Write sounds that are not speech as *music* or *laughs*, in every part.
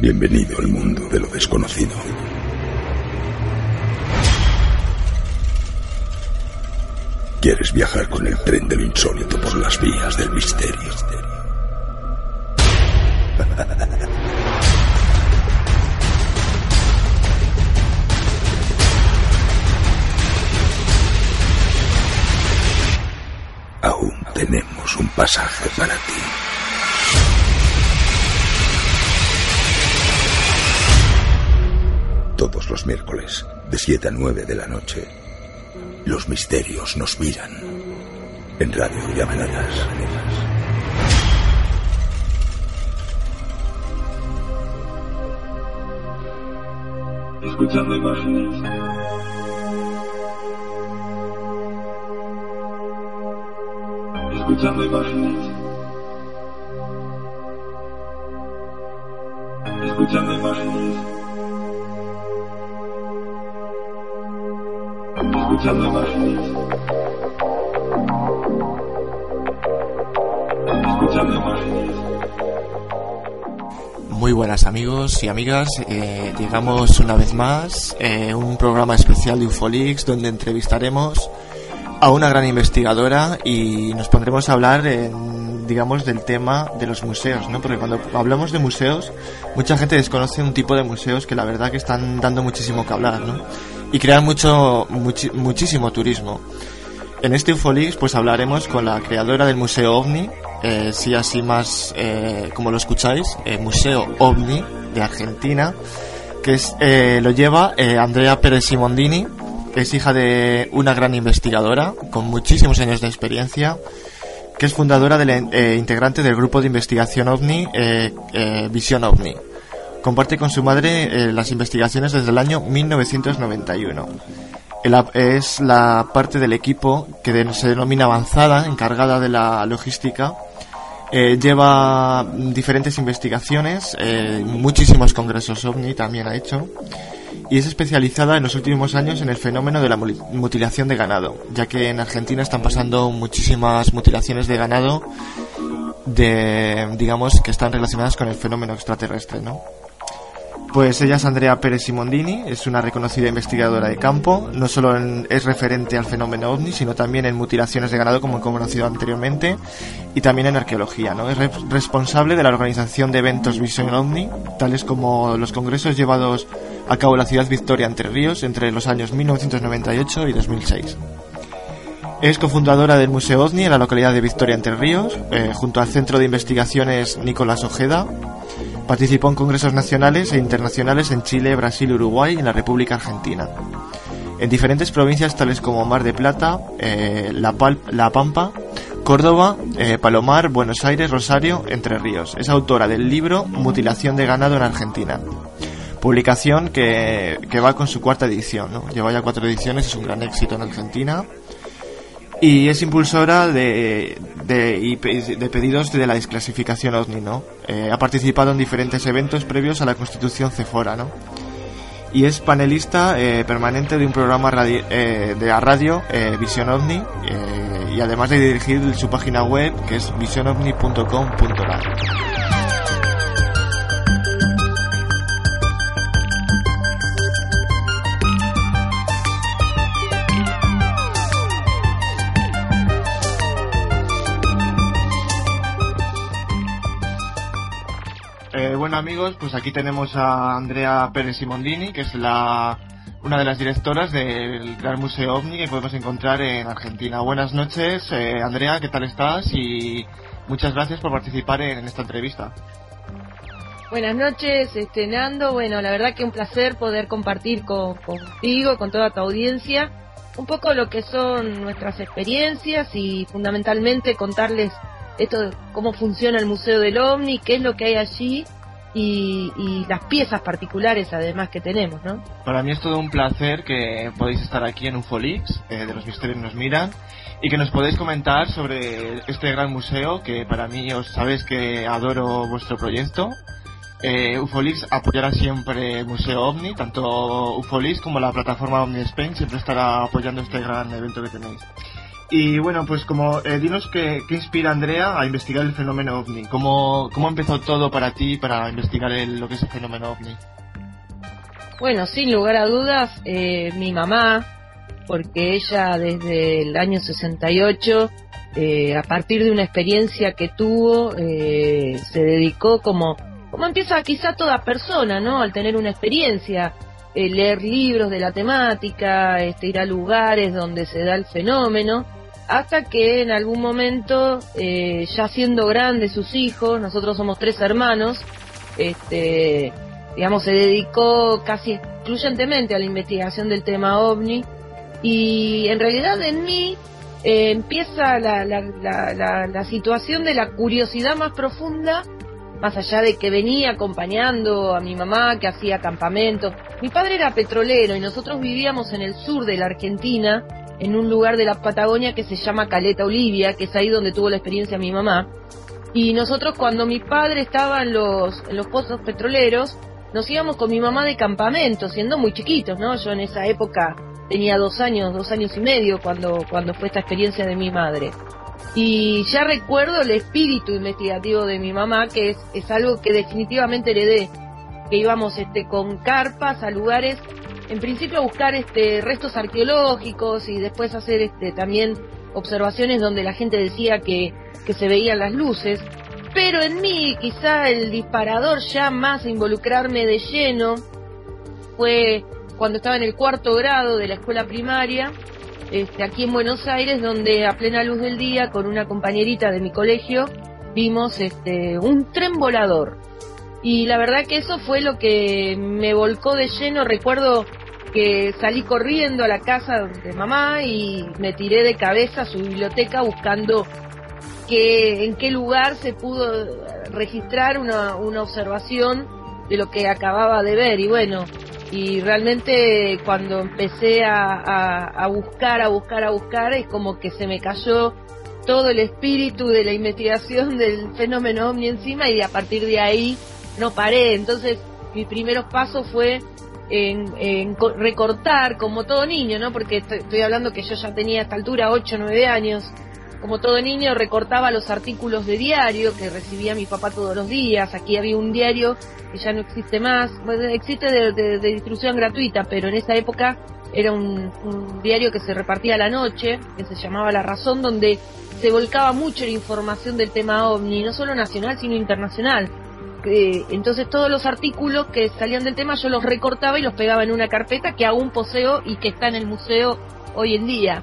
Bienvenido al mundo de lo desconocido. ¿Quieres viajar con el tren de lo insólito por las vías del misterio? Aún tenemos un pasaje para ti. Todos los miércoles, de 7 a 9 de la noche, los misterios nos miran. En Radio Llamanadas. Escuchando imágenes. Escuchando imágenes. Escuchando imágenes. Muy buenas amigos y amigas, eh, llegamos una vez más eh, un programa especial de Ufolix donde entrevistaremos a una gran investigadora y nos pondremos a hablar en, digamos del tema de los museos, ¿no? Porque cuando hablamos de museos, mucha gente desconoce un tipo de museos que la verdad que están dando muchísimo que hablar, ¿no? Y crean mucho muchi- muchísimo turismo. En este Ufolix pues hablaremos con la creadora del Museo OVNI, eh, sí así más eh, como lo escucháis, eh, Museo OVNI de Argentina, que es, eh, lo lleva eh, Andrea Pérez Simondini, que es hija de una gran investigadora con muchísimos años de experiencia, que es fundadora del eh, integrante del grupo de investigación OVNI, eh, eh, Visión OVNI. Comparte con su madre eh, las investigaciones desde el año 1991. El es la parte del equipo que de- se denomina avanzada, encargada de la logística. Eh, lleva diferentes investigaciones, eh, muchísimos congresos OVNI también ha hecho, y es especializada en los últimos años en el fenómeno de la mutilación de ganado, ya que en Argentina están pasando muchísimas mutilaciones de ganado de, digamos, que están relacionadas con el fenómeno extraterrestre, ¿no? Pues ella es Andrea Pérez Simondini, es una reconocida investigadora de campo, no solo en- es referente al fenómeno ovni, sino también en mutilaciones de ganado, como conocido anteriormente, y también en arqueología, ¿no? Es re- responsable de la organización de eventos Visión OVNI, tales como los congresos llevados a cabo en la ciudad Victoria Entre Ríos entre los años 1998 y 2006. Es cofundadora del Museo OVNI en la localidad de Victoria Entre Ríos, eh, junto al Centro de Investigaciones Nicolás Ojeda. Participó en congresos nacionales e internacionales en Chile, Brasil, Uruguay y en la República Argentina. En diferentes provincias tales como Mar de Plata, eh, la, Pampa, Córdoba, eh, Palomar, Buenos Aires, Rosario, Entre Ríos. Es autora del libro Mutilación de ganado en Argentina. Publicación que, va con su cuarta edición. Lleva ya cuatro ediciones, es un gran éxito en Argentina. Y es impulsora de, de, de pedidos de la desclasificación OVNI, ¿no? Eh, ha participado en diferentes eventos previos a la constitución CEFORA, ¿no? Y es panelista eh, permanente de un programa radi- eh, de la radio, eh, Visión OVNI, eh, y además de dirigir su página web, que es visionovni.com.ar. bueno amigos, pues aquí tenemos a Andrea Pérez Simondini, que es la una de las directoras del Gran Museo OVNI que podemos encontrar en Argentina. Buenas noches, eh, Andrea, ¿qué tal estás? Y muchas gracias por participar en esta entrevista. Buenas noches, este, Nando. Bueno, la verdad que un placer poder compartir con, contigo, con toda tu audiencia, un poco lo que son nuestras experiencias y fundamentalmente contarles esto cómo funciona el Museo del OVNI, qué es lo que hay allí y, y las piezas particulares además que tenemos, ¿no? Para mí es todo un placer que podéis estar aquí en Ufolix, eh, de los misterios nos miran, y que nos podéis comentar sobre este gran museo que para mí os sabéis que adoro vuestro proyecto. Eh, Ufolix apoyará siempre el Museo OVNI, tanto Ufolix como la plataforma OVNI Spain siempre estará apoyando este gran evento que tenéis. Y bueno, pues como eh, dinos qué, qué inspira a Andrea a investigar el fenómeno ovni. ¿Cómo, cómo empezó todo para ti para investigar el- lo que es el fenómeno ovni? Bueno, sin lugar a dudas, eh, mi mamá, porque ella desde el año 68, eh, a partir de una experiencia que tuvo, eh, se dedicó como, como empieza quizá toda persona, ¿no? Al tener una experiencia, eh, leer libros de la temática, este, ir a lugares donde se da el fenómeno, hasta que en algún momento, eh, ya siendo grandes sus hijos, nosotros somos tres hermanos, este, digamos, se dedicó casi excluyentemente a la investigación del tema ovni y en realidad en mí eh, empieza la, la, la, la, situación de la curiosidad más profunda, más allá de que venía acompañando a mi mamá que hacía campamentos. Mi padre era petrolero y nosotros vivíamos en el sur de la Argentina, en un lugar de la Patagonia que se llama Caleta Olivia, que es ahí donde tuvo la experiencia mi mamá. Y nosotros cuando mi padre estaba en los, en los pozos petroleros, nos íbamos con mi mamá de campamento, siendo muy chiquitos, ¿no? Yo en esa época tenía dos años, dos años y medio cuando, cuando fue esta experiencia de mi madre. Y ya recuerdo el espíritu investigativo de mi mamá, que es, es algo que definitivamente heredé, que íbamos este, con carpas a lugares, en principio buscar este, restos arqueológicos y después hacer este, también observaciones donde la gente decía que, que se veían las luces. Pero en mí quizá el disparador ya más a involucrarme de lleno fue cuando estaba en el cuarto grado de la escuela primaria, este, aquí en Buenos Aires, donde a plena luz del día, con una compañerita de mi colegio, vimos este, un tren volador. Y la verdad que eso fue lo que me volcó de lleno. Recuerdo que salí corriendo a la casa de mamá y me tiré de cabeza a su biblioteca buscando que, en qué lugar se pudo registrar una, una observación de lo que acababa de ver. Y bueno, y realmente cuando empecé a, a, buscar, a buscar, a buscar, es como que se me cayó todo el espíritu de la investigación del fenómeno ovni encima y a partir de ahí no paré. Entonces, mis primeros pasos fue en, recortar, como todo niño, ¿no? Porque estoy, hablando que yo ya tenía a esta altura 8 o 9 años. Como todo niño, recortaba los artículos de diario que recibía mi papá todos los días. Aquí había un diario que ya no existe más. Bueno, existe de, de, de, distribución gratuita, pero en esa época era un, un, diario que se repartía a la noche, que se llamaba La Razón, donde se volcaba mucho la información del tema ovni, no solo nacional, sino internacional. Eh, entonces todos los artículos que salían del tema yo los recortaba y los pegaba en una carpeta que aún poseo y que está en el museo hoy en día.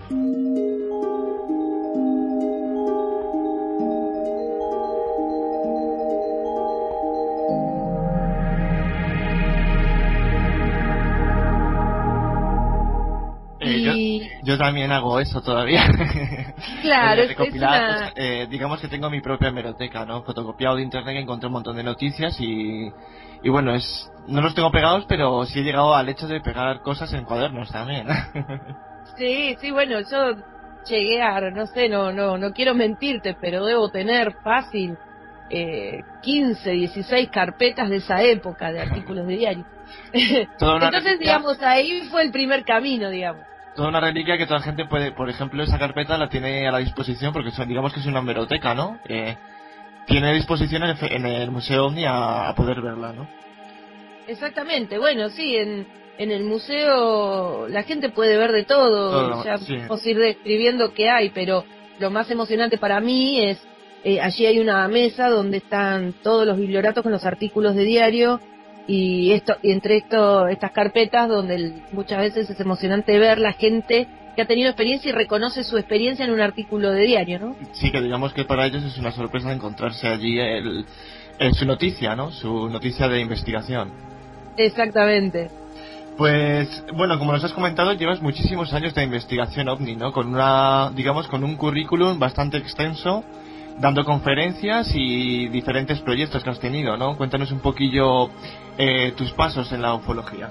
Yo también hago eso todavía. *laughs* Claro, es recopilar, una... pues, eh, digamos que tengo mi propia hemeroteca, ¿no? Fotocopiado de internet que encontré un montón de noticias y, y bueno, es no los tengo pegados, pero sí he llegado al hecho de pegar cosas en cuadernos también. *laughs* sí, sí, bueno, yo llegué a, no sé, no, no, no quiero mentirte, pero debo tener fácil eh, 15, 16 carpetas de esa época de artículos de diario. *laughs* Entonces, digamos, ahí fue el primer camino, digamos toda una reliquia que toda la gente puede, por ejemplo, esa carpeta la tiene a la disposición porque son, digamos que es una hemeroteca, ¿no? Eh, tiene a disposición en el, en el Museo OVNI a, a, poder verla, ¿no? Exactamente, bueno, sí, en, en el museo la gente puede ver de todo, Todo, ya sí. podemos ir describiendo qué hay, pero lo más emocionante para mí es, eh, allí hay una mesa donde están todos los biblioratos con los artículos de diario, y esto y entre esto estas carpetas donde el, muchas veces es emocionante ver la gente que ha tenido experiencia y reconoce su experiencia en un artículo de diario, ¿no? Sí, que digamos que para ellos es una sorpresa encontrarse allí el, el, su noticia, ¿no? Su noticia de investigación. Exactamente. Pues bueno, como nos has comentado, llevas muchísimos años de investigación ovni, ¿no? Con una, digamos, con un currículum bastante extenso, dando conferencias y diferentes proyectos que has tenido, ¿no? Cuéntanos un poquillo eh, tus pasos en la ufología.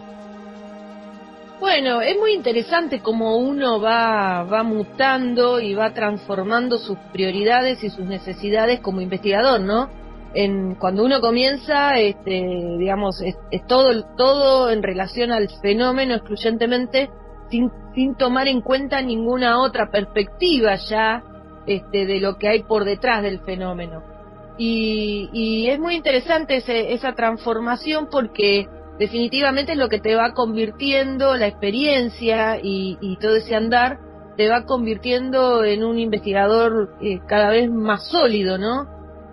Bueno, es muy interesante cómo uno va, va mutando y va transformando sus prioridades y sus necesidades como investigador, ¿no? En, cuando uno comienza, este, digamos, es, es todo, todo en relación al fenómeno excluyentemente sin, sin tomar en cuenta ninguna otra perspectiva ya este, de lo que hay por detrás del fenómeno. Y, y es muy interesante ese, esa transformación porque definitivamente es lo que te va convirtiendo la experiencia y, todo ese andar te va convirtiendo en un investigador eh, cada vez más sólido, ¿no?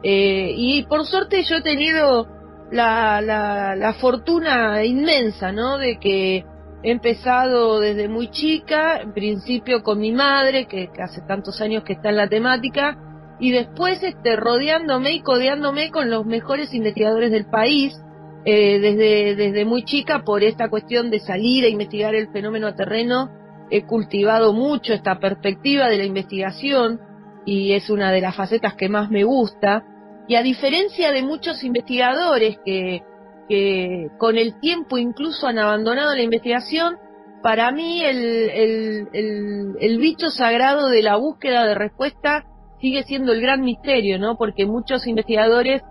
Eh, y por suerte yo he tenido la, la, la fortuna inmensa, ¿no? De que he empezado desde muy chica, en principio con mi madre, que hace tantos años que está en la temática, y después este, rodeándome y codeándome con los mejores investigadores del país, eh, desde, desde muy chica por esta cuestión de salir a investigar el fenómeno a terreno, he cultivado mucho esta perspectiva de la investigación y es una de las facetas que más me gusta. Y a diferencia de muchos investigadores que, que con el tiempo incluso han abandonado la investigación, para mí el, el, el, el bicho sagrado de la búsqueda de respuesta sigue siendo el gran misterio, ¿no? Porque muchos investigadores,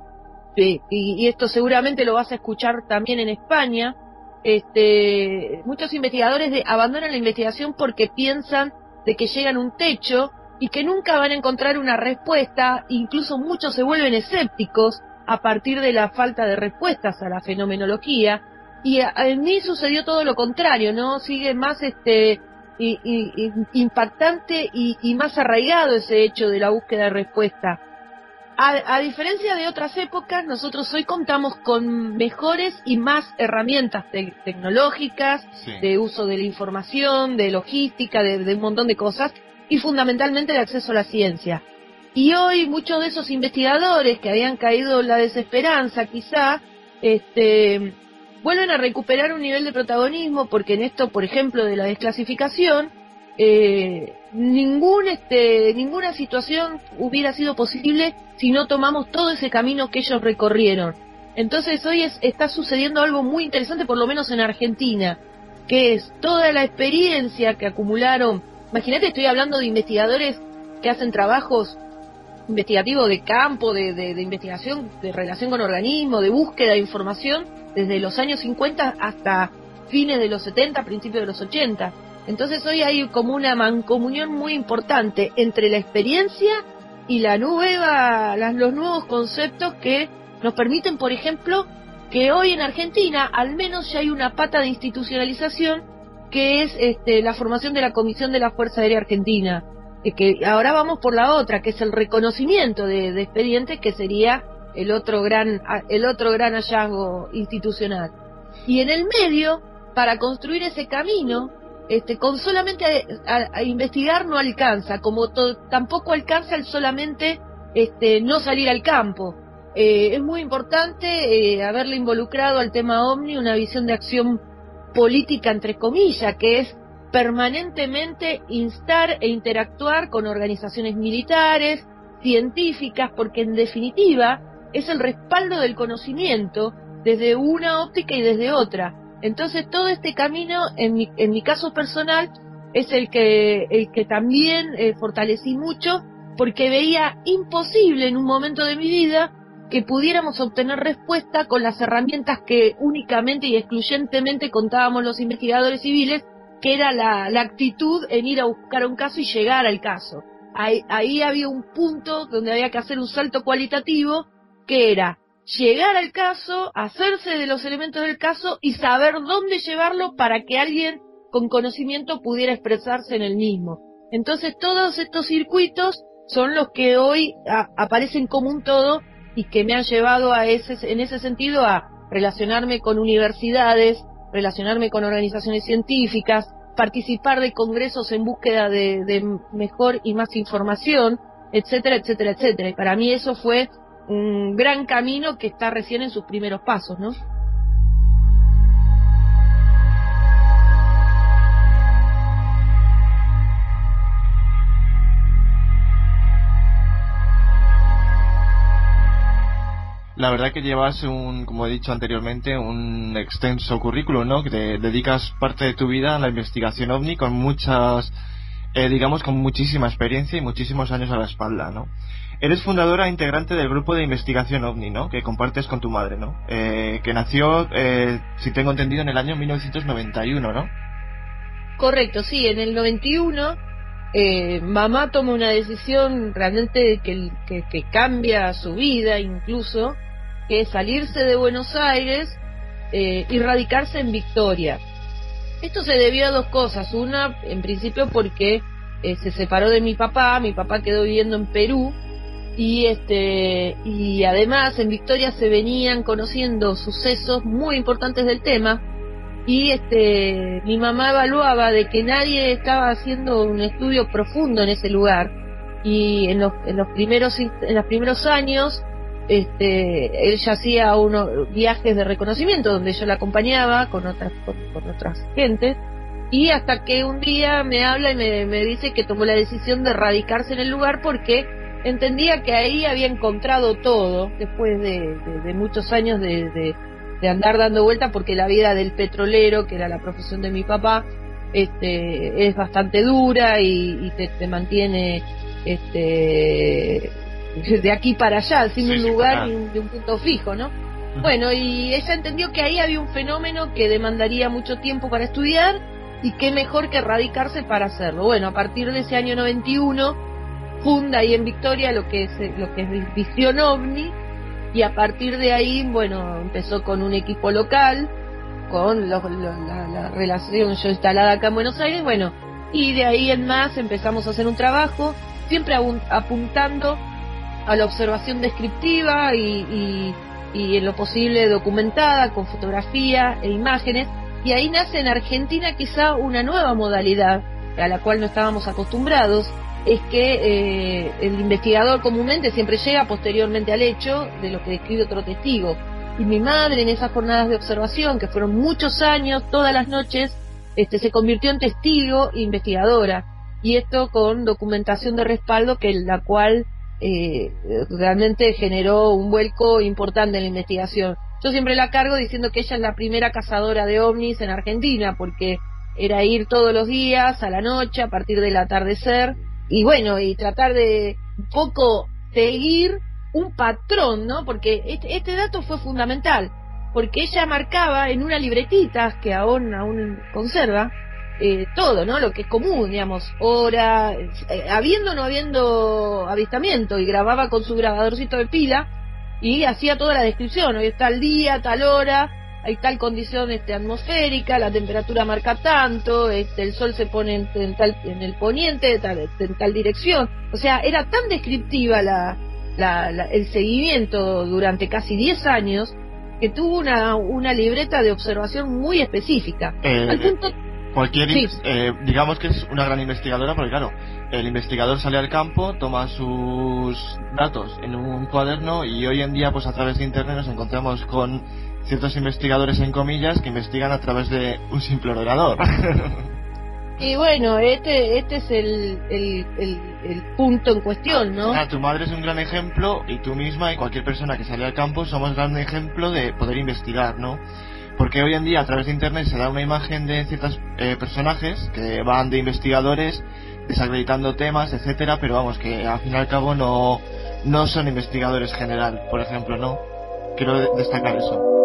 y, esto seguramente lo vas a escuchar también en España, este, muchos investigadores de, abandonan la investigación porque piensan de que llegan un techo y que nunca van a encontrar una respuesta, incluso muchos se vuelven escépticos a partir de la falta de respuestas a la fenomenología, y a, a mí sucedió todo lo contrario, ¿no? Sigue más este y, y, impactante y, y, más arraigado ese hecho de la búsqueda de respuesta. A, a, diferencia de otras épocas, nosotros hoy contamos con mejores y más herramientas te tecnológicas, sí. de uso de la información, de logística, de, de un montón de cosas, y fundamentalmente de acceso a la ciencia. Y hoy muchos de esos investigadores que habían caído en la desesperanza, quizá, este, vuelven a recuperar un nivel de protagonismo porque en esto, por ejemplo, de la desclasificación, eh, ningún, este, ninguna situación hubiera sido posible si no tomamos todo ese camino que ellos recorrieron. Entonces hoy es, está sucediendo algo muy interesante, por lo menos en Argentina, que es toda la experiencia que acumularon. Imagínate, estoy hablando de investigadores que hacen trabajos investigativos de campo, de, de, de investigación, de relación con organismos, de búsqueda de información, desde los años 50 hasta fines de los 70, principios de los 80. Entonces hoy hay como una mancomunión muy importante entre la experiencia y la nueva, las, los nuevos conceptos que nos permiten, por ejemplo, que hoy en Argentina al menos ya hay una pata de institucionalización que es este, la formación de la Comisión de la Fuerza Aérea Argentina. Que ahora vamos por la otra, que es el reconocimiento de, de expedientes, que sería el otro gran el otro gran hallazgo institucional. Y en el medio para construir ese camino este con solamente a, a, a investigar no alcanza como to, tampoco alcanza el solamente este no salir al campo. Eh, es muy importante eh, haberle involucrado al tema OVNI una visión de acción política entre comillas que es permanentemente instar e interactuar con organizaciones militares científicas porque en definitiva es el respaldo del conocimiento desde una óptica y desde otra. Entonces todo este camino, en mi, en mi caso personal, es el que, el que también eh, fortalecí mucho porque veía imposible en un momento de mi vida que pudiéramos obtener respuesta con las herramientas que únicamente y excluyentemente contábamos los investigadores civiles, que era la, la actitud en ir a buscar un caso y llegar al caso. Ahí, ahí había un punto donde había que hacer un salto cualitativo que era llegar al caso, hacerse de los elementos del caso y saber dónde llevarlo para que alguien con conocimiento pudiera expresarse en el mismo. Entonces todos estos circuitos son los que hoy a, aparecen como un todo y que me han llevado a ese, en ese sentido a relacionarme con universidades, relacionarme con organizaciones científicas, participar de congresos en búsqueda de, de mejor y más información, etcétera, etcétera, etcétera. Y para mí eso fue un gran camino que está recién en sus primeros pasos, ¿no? La verdad que llevas un, como he dicho anteriormente, un extenso currículo, ¿no? Que te dedicas parte de tu vida a la investigación ovni con muchas, eh, digamos, con muchísima experiencia y muchísimos años a la espalda, ¿no? Eres fundadora e integrante del grupo de investigación OVNI, ¿no? Que compartes con tu madre, ¿no? Eh, que nació, eh, si tengo entendido, en el año 1991, ¿no? Correcto, sí, en el 91 eh, mamá toma una decisión realmente que, cambia su vida incluso, que es salirse de Buenos Aires eh, y radicarse en Victoria. Esto se debió a dos cosas. Una, en principio, porque eh, se separó de mi papá, mi papá quedó viviendo en Perú y este y además en Victoria se venían conociendo sucesos muy importantes del tema. Y este mi mamá evaluaba de que nadie estaba haciendo un estudio profundo en ese lugar. Y en los, en los primeros en los primeros años este él ya hacía unos viajes de reconocimiento donde yo la acompañaba con otras con, con otras gentes y hasta que un día me habla y me, me dice que tomó la decisión de radicarse en el lugar porque entendía que ahí había encontrado todo después de, de, de muchos años de, de, andar dando vueltas porque la vida del petrolero, que era la profesión de mi papá, este, es bastante dura y, y te, te, mantiene este, de aquí para allá, sin sí, un lugar sí, ni un, un, punto fijo, ¿no? Bueno, y ella entendió que ahí había un fenómeno que demandaría mucho tiempo para estudiar y qué mejor que radicarse para hacerlo. Bueno, a partir de ese año 91 funda ahí en Victoria lo que es lo que es Visión OVNI y a partir de ahí, bueno, empezó con un equipo local, con lo, la, la, relación yo instalada acá en Buenos Aires, bueno, y de ahí en más empezamos a hacer un trabajo, siempre apuntando a la observación descriptiva y, y, y en lo posible documentada, con fotografía e imágenes, y ahí nace en Argentina quizá una nueva modalidad a la cual no estábamos acostumbrados, es que eh, el investigador comúnmente siempre llega posteriormente al hecho de lo que describe otro testigo. Y mi madre en esas jornadas de observación, que fueron muchos años, todas las noches, este, se convirtió en testigo e investigadora. Y esto con documentación de respaldo que la cual eh, realmente generó un vuelco importante en la investigación. Yo siempre la cargo diciendo que ella es la primera cazadora de ovnis en Argentina, porque era ir todos los días, a la noche, a partir del atardecer, y bueno, y tratar de un poco seguir un patrón, ¿no? Porque este, este dato fue fundamental, porque ella marcaba en una libretita que aún, aún conserva, eh, todo, ¿no? Lo que es común, digamos, hora, eh, habiendo o no habiendo avistamiento, y grababa con su grabadorcito de pila, y hacía toda la descripción, hoy está el día, tal hora, hay tal condición este, atmosférica, la temperatura marca tanto, este, el sol se pone en, en, tal, en el poniente, tal, en tal dirección. O sea, era tan descriptiva la, la, la, el seguimiento durante casi 10 años que tuvo una, una libreta de observación muy específica. Eh, Al punto... Cualquier, sí. eh, digamos que es una gran investigadora, porque claro, el investigador sale al campo, toma sus datos en un cuaderno y hoy en día, pues a través de internet nos encontramos con ciertos investigadores en comillas que investigan a través de un simple ordenador. *laughs* Y bueno, este este es el, el, el, el punto en cuestión, ¿no? Ah, tu madre es un gran ejemplo y tú misma y cualquier persona que sale al campo somos gran ejemplo de poder investigar, ¿no? Porque hoy en día a través de internet se da una imagen de ciertos eh, personajes que van de investigadores desacreditando temas, etcétera, pero vamos que al fin y al cabo no no son investigadores general, por ejemplo, ¿no? Quiero destacar eso.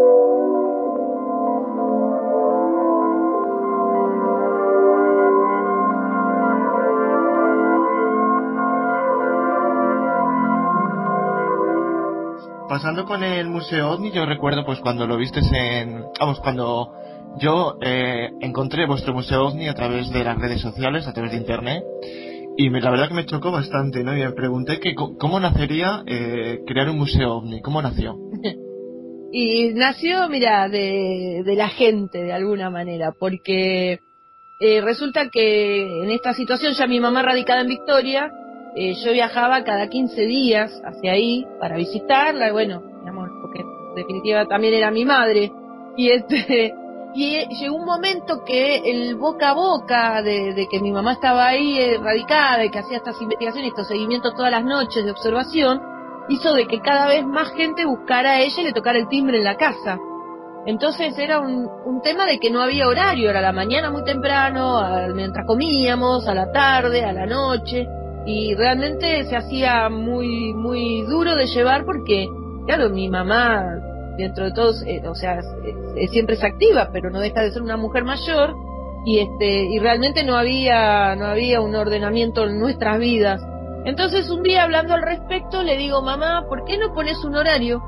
Pasando con el Museo OVNI, yo recuerdo pues cuando lo vistes en... Vamos, cuando yo eh, encontré vuestro Museo OVNI a través de las redes sociales, a través de Internet, y me, la verdad que me chocó bastante, ¿no? Y me pregunté que cómo nacería eh, crear un Museo OVNI, ¿cómo nació? *laughs* y nació, mira, de, de la gente, de alguna manera, porque eh, resulta que en esta situación ya mi mamá radicada en Victoria, eh, yo viajaba cada 15 días hacia ahí para visitarla, y bueno, digamos, porque en definitiva también era mi madre. Y este *laughs* y llegó un momento que el boca a boca de, que mi mamá estaba ahí eh, radicada y que hacía estas investigaciones, estos seguimientos todas las noches de observación, hizo de que cada vez más gente buscara a ella y le tocara el timbre en la casa. Entonces era un, un tema de que no había horario, era la mañana muy temprano, mientras comíamos, a la tarde, a la noche y realmente se hacía muy muy duro de llevar porque claro mi mamá dentro de todos eh, o sea siempre es activa pero no deja de ser una mujer mayor y este y realmente no había no había un ordenamiento en nuestras vidas. Entonces un día hablando al respecto le digo, mamá, ¿por qué no pones un horario?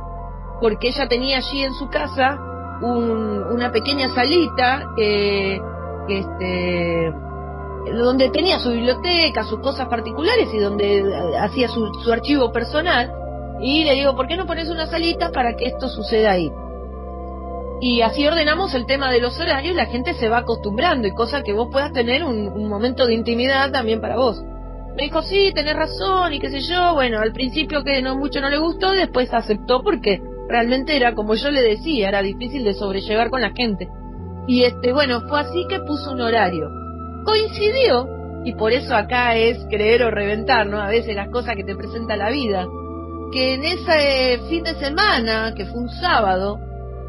Porque ella tenía allí en su casa un, una pequeña salita que, que este donde tenía su biblioteca, sus cosas particulares y donde hacía su, su archivo personal. Y le digo, ¿por qué no pones una salita para que esto suceda ahí? Y así ordenamos el tema de los horarios y la gente se va acostumbrando y cosa que vos puedas tener un, un momento de intimidad también para vos. Me dijo, sí, tenés razón y qué sé yo. Bueno, al principio que no mucho no le gustó, después aceptó porque realmente era como yo le decía, era difícil de sobrellevar con la gente. Y este, bueno, fue así que puso un horario. Coincidió, y por eso acá es creer o reventar, ¿no? A veces las cosas que te presenta la vida. Que en ese fin de semana, que fue un sábado,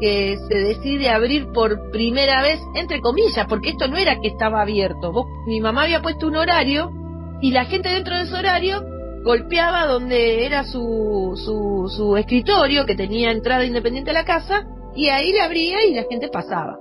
que se decide abrir por primera vez, entre comillas, porque esto no era que estaba abierto. Vos, mi mamá había puesto un horario y la gente dentro de ese horario golpeaba donde era su, su, su escritorio, que tenía entrada independiente a la casa, y ahí le abría y la gente pasaba.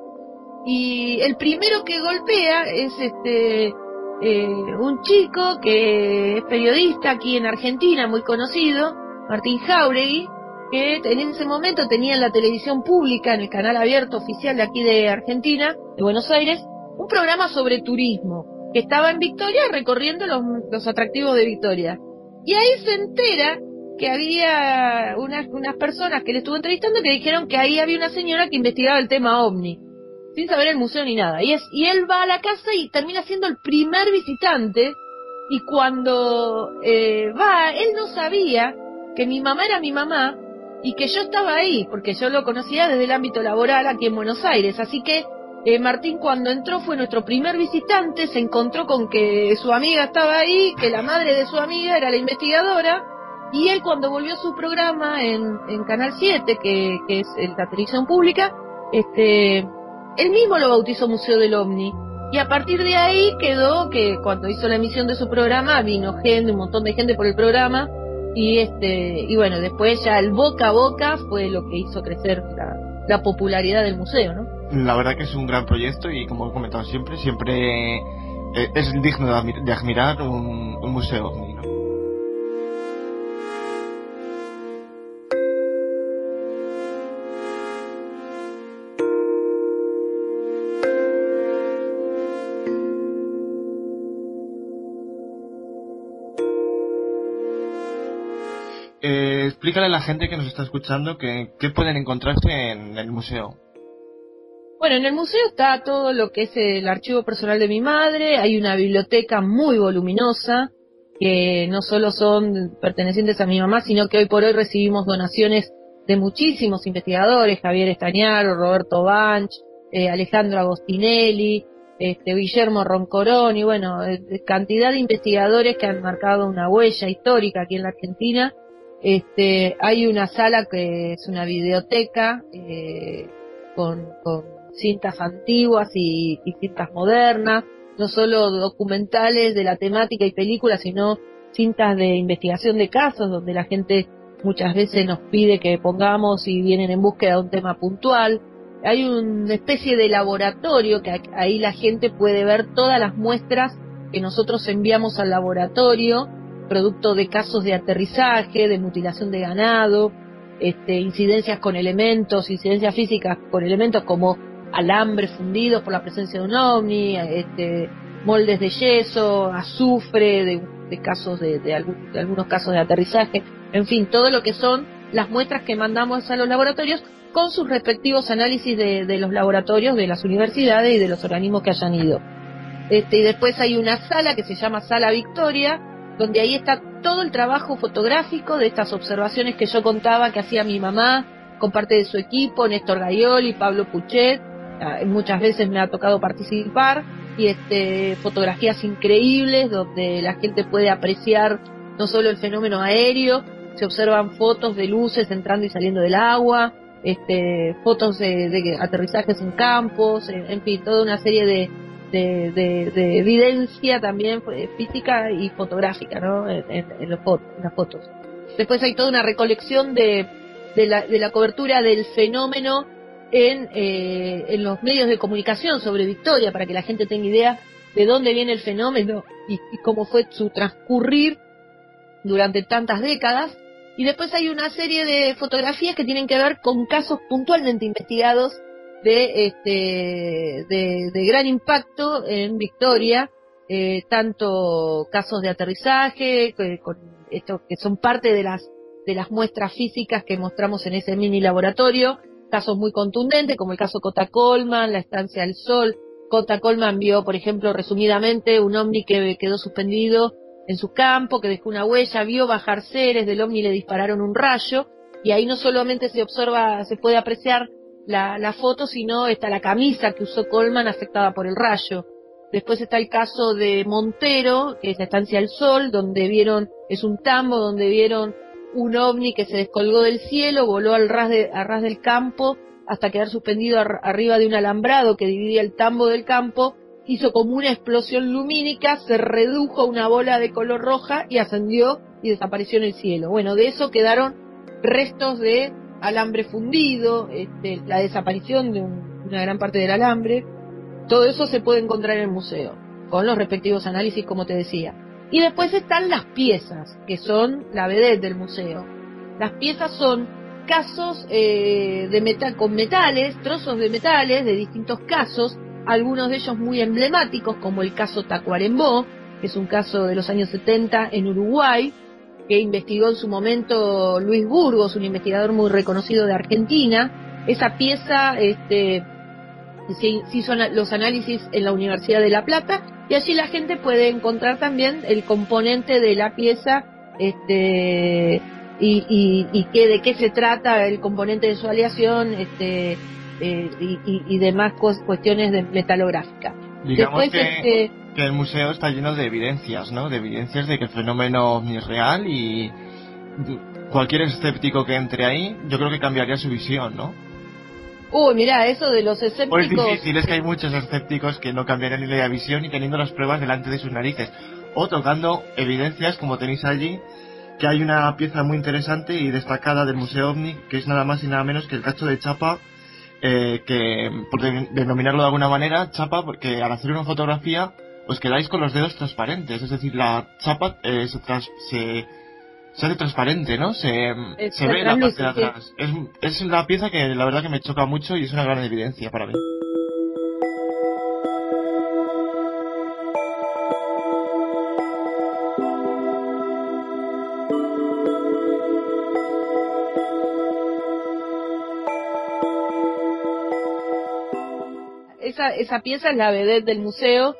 Y el primero que golpea es este eh, un chico que es periodista aquí en Argentina, muy conocido, Martín Jauregui, que en ese momento tenía en la televisión pública, en el canal abierto oficial de aquí de Argentina, de Buenos Aires, un programa sobre turismo, que estaba en Victoria recorriendo los, los atractivos de Victoria. Y ahí se entera que había unas, unas personas que le estuvo entrevistando que dijeron que ahí había una señora que investigaba el tema ovni, sin saber el museo ni nada. Y, es, y él va a la casa y termina siendo el primer visitante. Y cuando eh, va, él no sabía que mi mamá era mi mamá y que yo estaba ahí, porque yo lo conocía desde el ámbito laboral aquí en Buenos Aires. Así que eh, Martín cuando entró fue nuestro primer visitante, se encontró con que su amiga estaba ahí, que la madre de su amiga era la investigadora, y él cuando volvió a su programa en, Canal 7, que, que es la televisión pública, este, él mismo lo bautizó Museo del OVNI. Y a partir de ahí quedó que cuando hizo la emisión de su programa vino gente, un montón de gente por el programa, y este y bueno después ya el boca a boca fue lo que hizo crecer la, la popularidad del museo no La verdad que es un gran proyecto y como he comentado siempre, siempre eh, es digno de, admi- de admirar un, un museo ovni. Explícale a la gente que nos está escuchando que pueden encontrarse en el museo. Bueno, en el museo está todo lo que es el archivo personal de mi madre, hay una biblioteca muy voluminosa, que no solo son pertenecientes a mi mamá, sino que hoy por hoy recibimos donaciones de muchísimos investigadores, Javier Estañaro, Roberto Banch, eh, Alejandro Agostinelli, este, Guillermo Roncorón, y bueno, eh, cantidad de investigadores que han marcado una huella histórica aquí en la Argentina. Este, hay una sala que es una videoteca, eh, con, con cintas antiguas y, y cintas modernas, no solo documentales de la temática y películas, sino cintas de investigación de casos donde la gente muchas veces nos pide que pongamos y vienen en búsqueda de un tema puntual. Hay una especie de laboratorio que ahí la gente puede ver todas las muestras que nosotros enviamos al laboratorio, producto de casos de aterrizaje, de mutilación de ganado, este, incidencias con elementos, incidencias físicas con elementos como alambres fundidos por la presencia de un ovni, este, moldes de yeso, azufre, de, de casos de, de, algunos casos de aterrizaje, en fin, todo lo que son las muestras que mandamos a los laboratorios con sus respectivos análisis de, de los laboratorios de las universidades y de los organismos que hayan ido. Este, y después hay una sala que se llama Sala Victoria, donde ahí está todo el trabajo fotográfico de estas observaciones que yo contaba que hacía mi mamá con parte de su equipo, Néstor Gaioli, Pablo Puchet, ah, muchas veces me ha tocado participar, y este, fotografías increíbles donde la gente puede apreciar no solo el fenómeno aéreo, se observan fotos de luces entrando y saliendo del agua, este, fotos de, de aterrizajes en campos, en, en fin, toda una serie de, de, de, de evidencia también eh, física y fotográfica, ¿no? En, los las fotos. Después hay toda una recolección de, de, la, de la cobertura del fenómeno en, eh, los medios de comunicación sobre Victoria, para que la gente tenga idea de dónde viene el fenómeno y, y cómo fue su transcurrir durante tantas décadas. Y después hay una serie de fotografías que tienen que ver con casos puntualmente investigados de, este, de, de gran impacto en Victoria, eh, tanto casos de aterrizaje, que, con esto, que son parte de las, de las muestras físicas que mostramos en ese mini laboratorio, casos muy contundentes, como el caso Cota Colman, la estancia del Sol. Cota Colman vio, por ejemplo, resumidamente, un ovni que quedó suspendido en su campo, que dejó una huella, vio bajar seres, del ovni le dispararon un rayo, y ahí no solamente se observa, se puede apreciar la, la foto, sino está la camisa que usó Colman afectada por el rayo. Después está el caso de Montero, que es la estancia del Sol, donde vieron, es un tambo donde vieron un ovni que se descolgó del cielo, voló al ras, de, a ras del campo hasta quedar suspendido ar arriba de un alambrado que dividía el tambo del campo, hizo como una explosión lumínica, se redujo a una bola de color roja y ascendió y desapareció en el cielo. Bueno, de eso quedaron restos de alambre fundido, este, la desaparición de un, una gran parte del alambre, todo eso se puede encontrar en el museo, con los respectivos análisis, como te decía. Y después están las piezas, que son la vedette del museo. Las piezas son casos eh, de metal, con metales, trozos de metales de distintos casos, algunos de ellos muy emblemáticos, como el caso Tacuarembó, que es un caso de los años 70 en Uruguay, que investigó en su momento Luis Burgos, un investigador muy reconocido de Argentina. Esa pieza este, se, se hizo los análisis en la Universidad de La Plata y allí la gente puede encontrar también el componente de la pieza este, y, y, y que, de qué se trata el componente de su aleación este, eh, y, y, demás cuestiones de metalográfica. Digamos Después, que, este, que el museo está lleno de evidencias, ¿no? De evidencias de que el fenómeno es real y cualquier escéptico que entre ahí, yo creo que cambiaría su visión, ¿no? Uy, mira, eso de los escépticos... Pues difícil, es que hay muchos escépticos que no cambiarían ni la visión y teniendo las pruebas delante de sus narices. O tocando evidencias, como tenéis allí, que hay una pieza muy interesante y destacada del Museo OVNI, que es nada más y nada menos que el cacho de chapa, eh, que, por denominarlo de alguna manera, chapa, porque al hacer una fotografía os quedáis con los dedos transparentes, es decir, la chapa eh, se, tras, se, se, hace transparente, ¿no? Se, se ve la parte de atrás. Es, es una pieza que la verdad que me choca mucho y es una gran evidencia para mí. Esa, esa pieza es la vedette del museo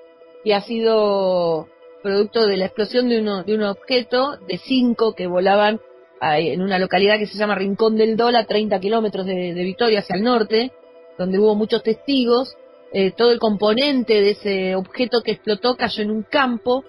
y ha sido producto de la explosión de, uno, de un objeto de cinco que volaban en una localidad que se llama Rincón del Dol, a 30 kilómetros de, de, Victoria hacia el norte, donde hubo muchos testigos. Eh, todo el componente de ese objeto que explotó cayó en un campo.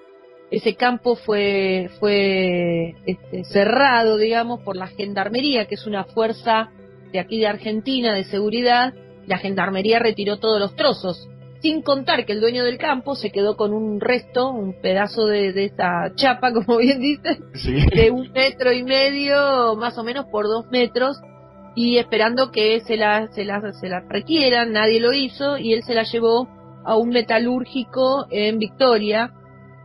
Ese campo fue, fue este, cerrado, digamos, por la Gendarmería, que es una fuerza de aquí de Argentina de seguridad. La Gendarmería retiró todos los trozos sin contar que el dueño del campo se quedó con un resto, un pedazo de, de esta chapa, *laughs* como bien dice, sí. de un metro y medio, más o menos por dos metros, y esperando que se la, se la, se la requieran, nadie lo hizo, y él se la llevó a un metalúrgico en Victoria,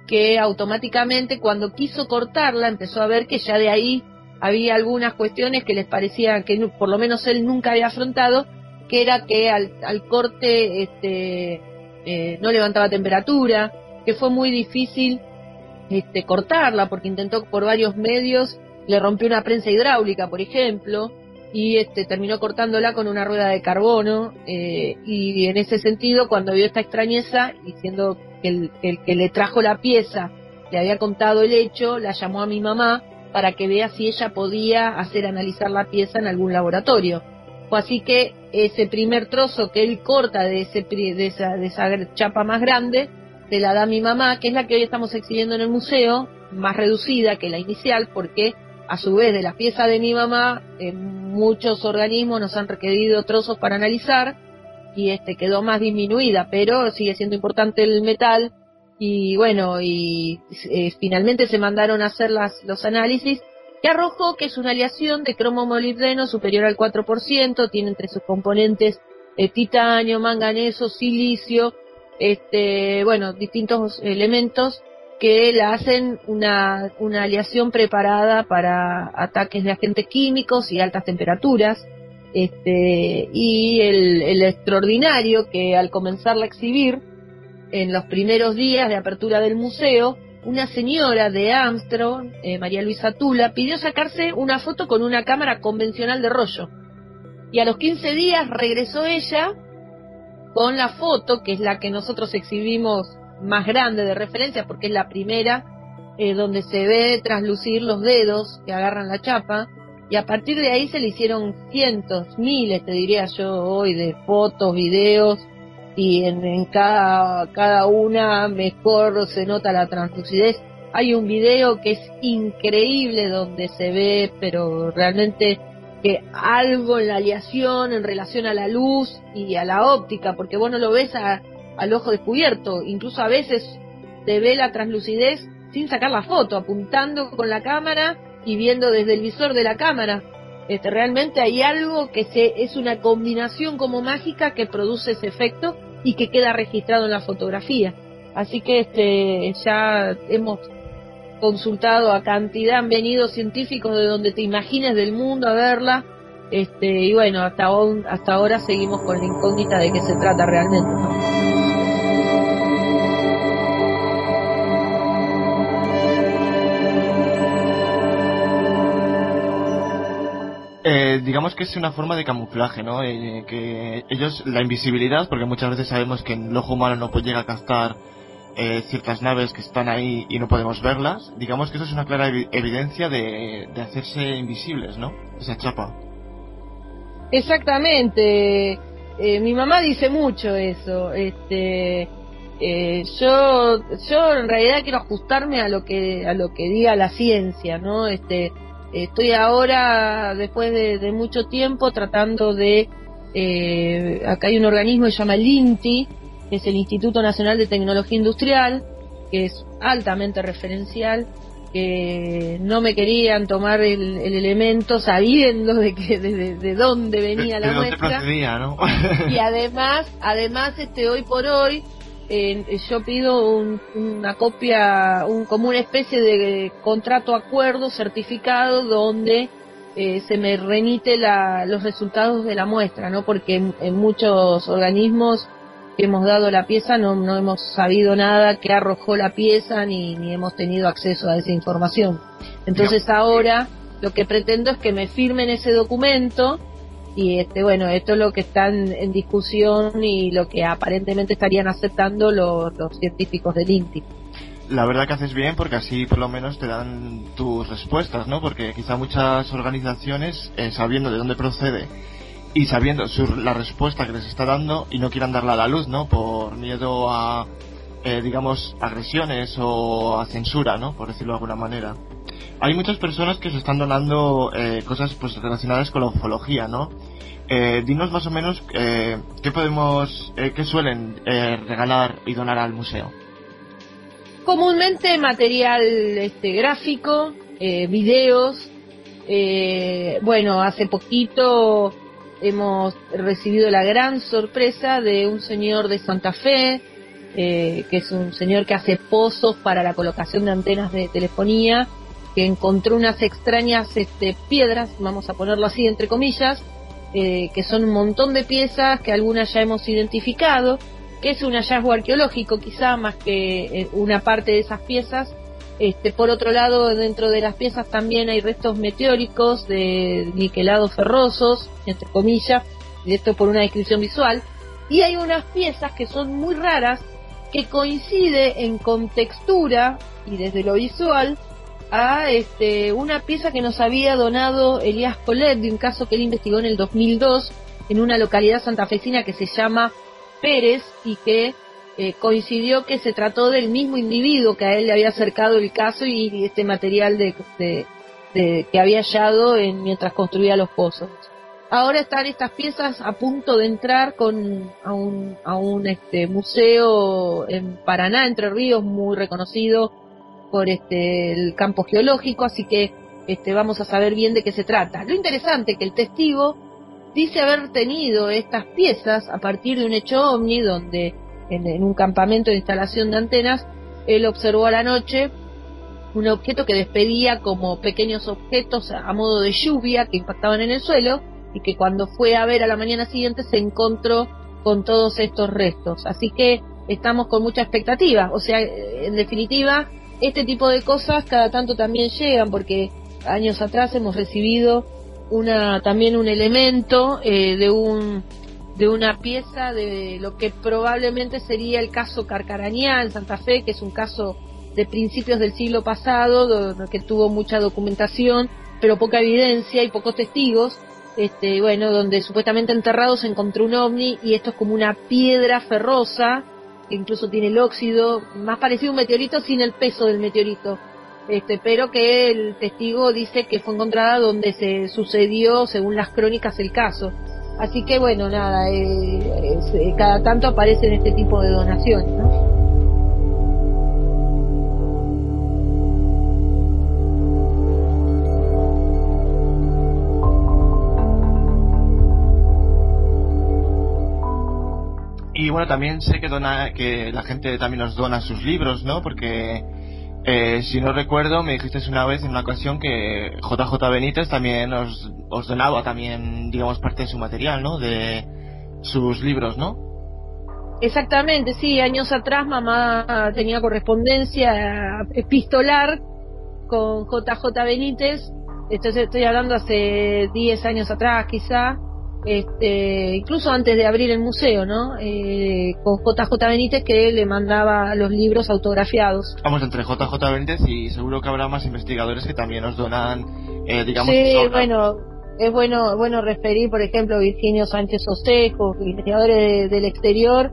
que automáticamente cuando quiso cortarla empezó a ver que ya de ahí había algunas cuestiones que les parecía que por lo menos él nunca había afrontado que era que al, corte este, eh, no levantaba temperatura, que fue muy difícil este, cortarla porque intentó por varios medios, le rompió una prensa hidráulica, por ejemplo, y este, terminó cortándola con una rueda de carbono, eh, y en ese sentido, cuando vio esta extrañeza, diciendo que el, el que le trajo la pieza le había contado el hecho, la llamó a mi mamá para que vea si ella podía hacer analizar la pieza en algún laboratorio. Así que ese primer trozo que él corta de, ese, de, esa, de esa chapa más grande, se la da mi mamá, que es la que hoy estamos exhibiendo en el museo, más reducida que la inicial, porque a su vez de la pieza de mi mamá, eh, muchos organismos nos han requerido trozos para analizar y este quedó más disminuida, pero sigue siendo importante el metal y bueno, y eh, finalmente se mandaron a hacer las, los análisis que arrojó que es una aleación de cromo molibdeno superior al 4%, tiene entre sus componentes eh, titanio, manganeso, silicio, este, bueno, distintos elementos que la hacen una, una aleación preparada para ataques de agentes químicos y altas temperaturas. Este, y el, el extraordinario que al comenzarla a exhibir, en los primeros días de apertura del museo, una señora de Armstrong, eh, María Luisa Tula, pidió sacarse una foto con una cámara convencional de rollo. Y a los 15 días regresó ella con la foto, que es la que nosotros exhibimos más grande de referencia, porque es la primera eh, donde se ve traslucir los dedos que agarran la chapa. Y a partir de ahí se le hicieron cientos, miles, te diría yo hoy, de fotos, videos, y en, cada, cada una mejor se nota la translucidez. Hay un video que es increíble donde se ve, pero realmente que algo en la aleación en relación a la luz y a la óptica, porque vos no lo ves al ojo descubierto, incluso a veces se ve la translucidez sin sacar la foto, apuntando con la cámara y viendo desde el visor de la cámara. Este, realmente hay algo que se, es una combinación como mágica que produce ese efecto y que queda registrado en la fotografía. Así que este, ya hemos consultado a cantidad, han venido científicos de donde te imagines del mundo a verla. Este, y bueno, hasta, ahora seguimos con la incógnita de qué se trata realmente. Digamos que es una forma de camuflaje, ¿no? Eh, que ellos, la invisibilidad, porque muchas veces sabemos que el ojo humano no puede llegar a captar eh, ciertas naves que están ahí y no podemos verlas, digamos que eso es una clara evidencia de, hacerse invisibles, ¿no? Esa chapa. Exactamente. mi mamá dice mucho eso. Este, yo, yo en realidad quiero ajustarme a lo que, a lo que diga la ciencia, ¿no? Este, Estoy ahora, después de, mucho tiempo, tratando de... Eh, acá hay un organismo que se llama el INTI, que es el Instituto Nacional de Tecnología Industrial, que es altamente referencial, que no me querían tomar el, elemento sabiendo de que de, dónde venía la muestra. y además además este hoy por hoy yo pido una copia, un, como una especie de contrato acuerdo certificado donde eh, se me remite la, los resultados de la muestra, ¿no? Porque en, muchos organismos que hemos dado la pieza no, no hemos sabido nada que arrojó la pieza ni, ni hemos tenido acceso a esa información. Entonces ahora lo que pretendo es que me firmen ese documento y este bueno esto es lo que está en, discusión y lo que aparentemente estarían aceptando los, científicos del INTI. La verdad que haces bien porque así por lo menos te dan tus respuestas no porque quizá muchas organizaciones eh, sabiendo de dónde procede y sabiendo la respuesta que les está dando y no quieran darla a la luz no por miedo a eh, digamos agresiones o a censura no por decirlo de alguna manera hay muchas personas que se están donando eh, cosas pues relacionadas con la ufología, ¿no? Eh, dinos más o menos eh, qué podemos, qué suelen regalar y donar al museo. Comúnmente material este, gráfico, videos. bueno, hace poquito hemos recibido la gran sorpresa de un señor de Santa Fe, que es un señor que hace pozos para la colocación de antenas de telefonía que encontró unas extrañas este, piedras, vamos a ponerlo así entre comillas, eh, que son un montón de piezas que algunas ya hemos identificado, que es un hallazgo arqueológico quizá más que eh, una parte de esas piezas. Este, por otro lado, dentro de las piezas también hay restos meteóricos de niquelados ferrosos, entre comillas, y esto por una descripción visual. Y hay unas piezas que son muy raras, que coincide en contextura y desde lo visual a este, una pieza que nos había donado Elías Colet de un caso que él investigó en el 2002 en una localidad santafesina que se llama Pérez y que eh, coincidió que se trató del mismo individuo que a él le había acercado el caso y, este material de, que había hallado en, mientras construía los pozos. Ahora están estas piezas a punto de entrar con, a un, a un este, museo en Paraná, Entre Ríos, muy reconocido por este el campo geológico, así que este, vamos a saber bien de qué se trata. Lo interesante que el testigo dice haber tenido estas piezas a partir de un hecho ovni donde en, un campamento de instalación de antenas él observó a la noche un objeto que despedía como pequeños objetos a, modo de lluvia que impactaban en el suelo y que cuando fue a ver a la mañana siguiente se encontró con todos estos restos. Así que estamos con mucha expectativa. O sea, en definitiva, este tipo de cosas cada tanto también llegan porque años atrás hemos recibido una también un elemento eh, de un de una pieza de lo que probablemente sería el caso Carcarañá en Santa Fe, que es un caso de principios del siglo pasado, que tuvo mucha documentación, pero poca evidencia y pocos testigos, este, bueno, donde supuestamente enterrado se encontró un ovni y esto es como una piedra ferrosa, que incluso tiene el óxido, más parecido a un meteorito sin el peso del meteorito este, pero que el testigo dice que fue encontrada donde se sucedió, según las crónicas, el caso. Así que bueno, nada, eh, eh, cada tanto aparecen este tipo de donaciones, ¿no? Bueno, también sé que dona, que la gente también nos dona sus libros, ¿no? Porque eh, si no recuerdo, me dijiste una vez en una ocasión que JJ Benítez también os, donaba también, digamos, parte de su material, ¿no? De sus libros, ¿no? Exactamente, sí. Años atrás mamá tenía correspondencia epistolar con JJ Benítez. Entonces estoy hablando hace 10 años atrás, quizá este, incluso antes de abrir el museo, ¿no? Eh, con JJ Benítez que le mandaba los libros autografiados. Vamos entre JJ Benítez y seguro que habrá más investigadores que también nos donan, eh, digamos. Sí, bueno, es bueno, bueno referir, por ejemplo, Virginio Sánchez Ostejo, investigadores del exterior,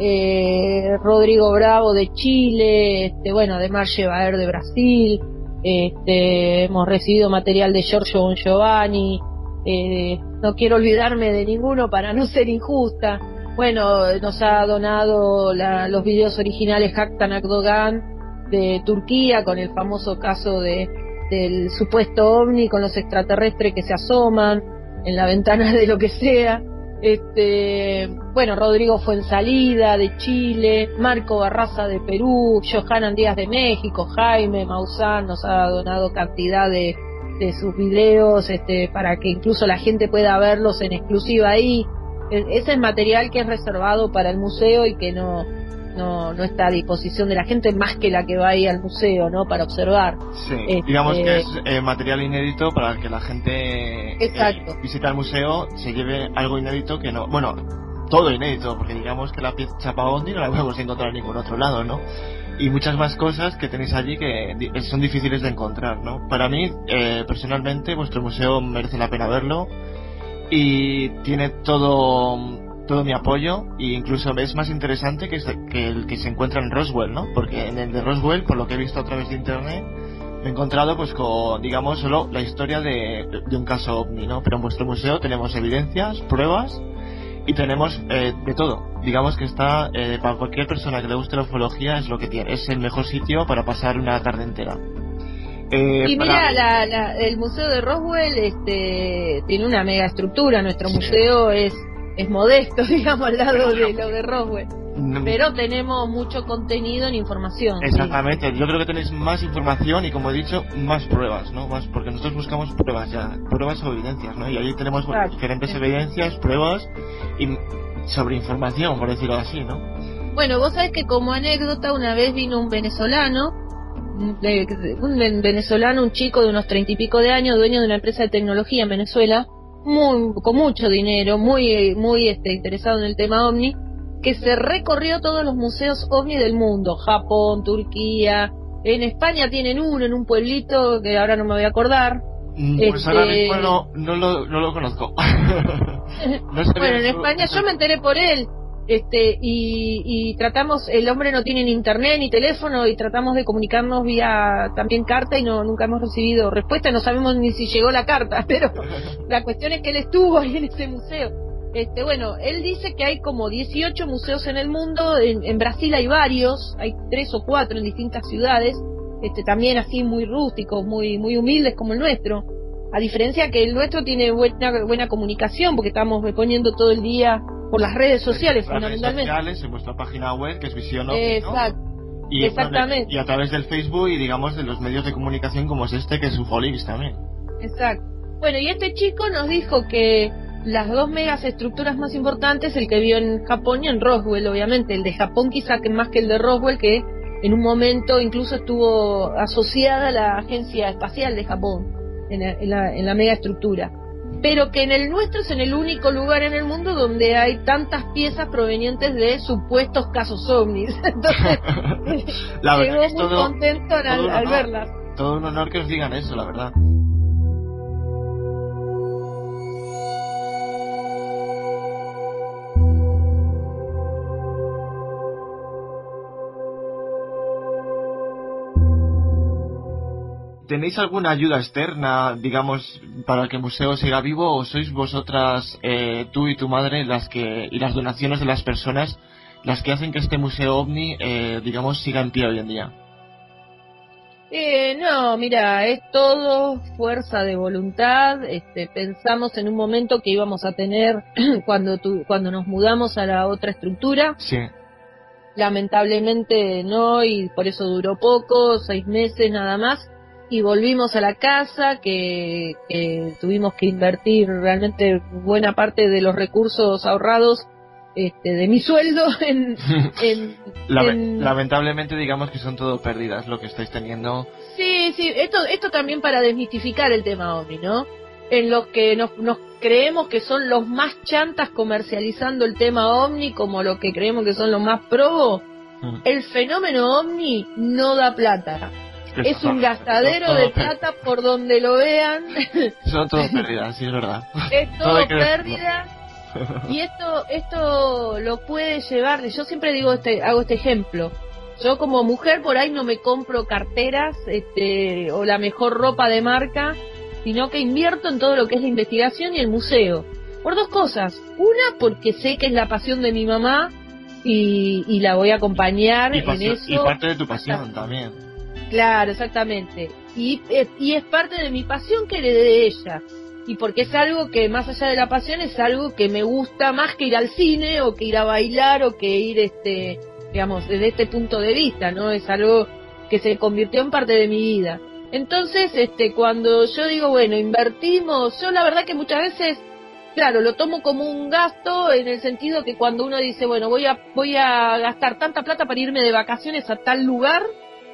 eh, Rodrigo Bravo de Chile, este, bueno, además Baer de Brasil, este, hemos recibido material de Giorgio Bon Giovanni, eh, no quiero olvidarme de ninguno para no ser injusta. Bueno, nos ha donado los videos originales Haktan Akdogan de Turquía con el famoso caso de, del supuesto ovni con los extraterrestres que se asoman en la ventana de lo que sea. Este, bueno, Rodrigo Fuensalida de Chile, Marco Barraza de Perú, Johanan Díaz de México, Jaime Maussan nos ha donado cantidad de, de sus videos este, para que incluso la gente pueda verlos en exclusiva ahí. E, ese es material que es reservado para el museo y que no, no, no está a disposición de la gente más que la que va ahí al museo, ¿no? Para observar. Sí, este, digamos que es eh, material inédito para que la gente eh, Exacto. visita el museo se lleve algo inédito que no, bueno, todo inédito, porque digamos que la pieza Chapabondi no la podemos encontrar en ningún otro lado, ¿no? Y muchas más cosas que tenéis allí que son difíciles de encontrar, ¿no? Para mí, eh, personalmente, vuestro museo merece la pena verlo y tiene todo todo mi apoyo e incluso es más interesante que, el que se encuentra en Roswell, ¿no? Porque en el de Roswell, por lo que he visto a través de internet, he encontrado pues con, digamos, solo la historia de, de un caso ovni, ¿no? Pero en vuestro museo tenemos evidencias, pruebas y tenemos eh, de todo. Digamos que está eh, para cualquier persona que le guste la ufología es lo que tiene, es el mejor sitio para pasar una tarde entera. Eh, y mira, la, el museo de Roswell este, tiene una mega estructura. Nuestro museo es es modesto, *laughs* digamos, al lado de lo de Roswell. Pero tenemos mucho contenido en información. Exactamente, yo creo que tenéis más información y, como he dicho, más pruebas, ¿no? Más, porque nosotros buscamos pruebas ya, pruebas o evidencias, ¿no? Y ahí tenemos diferentes evidencias, pruebas y sobre información, por decirlo así, ¿no? Bueno, vos sabés que como anécdota, una vez vino un venezolano, un venezolano, un chico de unos treinta y pico de años, dueño de una empresa de tecnología en Venezuela, muy, con mucho dinero, muy, muy este, interesado en el tema ovni, que se recorrió todos los museos ovni del mundo, Japón, Turquía, en España tienen uno en un pueblito que ahora no me voy a acordar. Mm, pues ahora este, mismo no, no, lo, no lo conozco. *laughs* bueno, en España yo me enteré por él este y, tratamos el hombre no tiene ni internet ni teléfono y tratamos de comunicarnos vía también carta y no nunca hemos recibido respuesta no sabemos ni si llegó la carta *laughs* pero la cuestión es que él estuvo ahí en ese museo este bueno él dice que hay como 18 museos en el mundo en, en Brasil hay varios hay tres o cuatro en distintas ciudades este, también así muy rústicos, muy, muy humildes como el nuestro. A diferencia que el nuestro tiene buena, buena comunicación, porque estamos poniendo todo el día por las redes sociales, Las redes fundamentalmente. sociales, en vuestra página web, que es. Y, exactamente. y a través del Facebook y, digamos, de los medios de comunicación como es este, que es Ufolix también. Exacto. Bueno, y este chico nos dijo que las dos megas estructuras más importantes, el que vio en Japón y en Roswell, obviamente. El de Japón quizá que más que el de Roswell, que en un momento incluso estuvo asociada a la Agencia Espacial de Japón, en la, en la, en la mega estructura. Pero que en el nuestro es en el único lugar en el mundo donde hay tantas piezas provenientes de supuestos casos ovnis. *laughs* Entonces, *laughs* La verdad llegó muy todo, contento al, todo un al honor. verlas. todo un honor que os digan eso, la verdad. ¿Tenéis alguna ayuda externa, digamos, para que el museo siga vivo o sois vosotras, eh, tú y tu madre, las que y las donaciones de las personas, las que hacen que este museo ovni, eh, digamos, siga en pie hoy en día? Eh, no, mira, es todo fuerza de voluntad. Este, pensamos en un momento que íbamos a tener *clears throat* cuando tu- cuando nos mudamos a la otra estructura. Sí. Lamentablemente no y por eso duró poco, seis meses nada más. Y volvimos a la casa que, que tuvimos que invertir realmente buena parte de los recursos ahorrados este, de mi sueldo *laughs* en, *laughs* en, Lame- en- Lamentablemente, digamos que son todo pérdidas lo que estáis teniendo. Sí, sí, esto, esto también para desmitificar el tema OVNI, ¿no? En los que nos, nos creemos que son los más chantas comercializando el tema OVNI como lo que creemos que son los más probos, Mm. el fenómeno OVNI no da plata. Es un gastadero Todo de plata por donde lo vean, *laughs* Son todo pérdidas, sí, es verdad. es Todo todo pérdida. Y esto, esto lo puede llevar, yo siempre digo este, hago este ejemplo. Yo como mujer por ahí no me compro carteras este, o la mejor ropa de marca, sino que invierto en todo lo que es la investigación y el museo. Por dos cosas. Una, porque sé que es la pasión de mi mamá y, y la voy a acompañar Y, en eso. y parte de tu pasión también. Claro, exactamente. Y, y es parte de mi pasión que heredé de ella. Y porque es algo que, más allá de la pasión, es algo que me gusta más que ir al cine o que ir a bailar o que ir, este, digamos, desde este punto de vista, ¿no? Es algo que se convirtió en parte de mi vida. Entonces, este, cuando yo digo, bueno, invertimos, yo la verdad que muchas veces, claro, lo tomo como un gasto en el sentido que cuando uno dice, bueno, voy a, voy a gastar tanta plata para irme de vacaciones a tal lugar,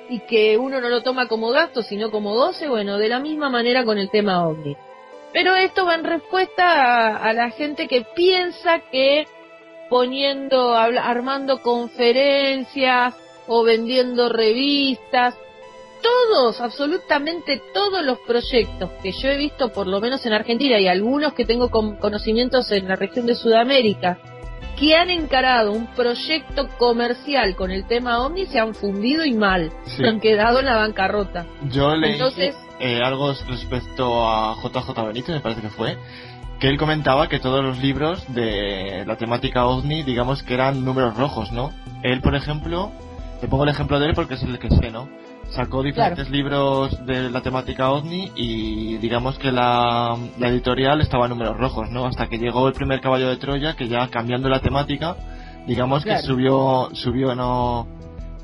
y que uno no lo toma como gasto, sino como goce, bueno, de la misma manera con el tema ovni. Pero esto va en respuesta a, a la gente que piensa que poniendo, armando conferencias o vendiendo revistas, todos, absolutamente todos los proyectos que yo he visto, por lo menos en Argentina y algunos que tengo con conocimientos en la región de Sudamérica, que han encarado un proyecto comercial con el tema OVNI se han fundido y mal, Sí. han quedado en la bancarrota. Yo leí Entonces- eh, algo respecto a JJ Benítez, me parece que fue, que él comentaba que todos los libros de la temática OVNI, digamos que eran números rojos, ¿no? Él, por ejemplo, te pongo el ejemplo de él porque es el que sé, ¿no? Sacó diferentes libros de la temática OVNI y digamos que la, la editorial estaba en números rojos, ¿no? Hasta que llegó el primer caballo de Troya, que ya cambiando la temática, digamos Claro. que subió, subió, ¿no?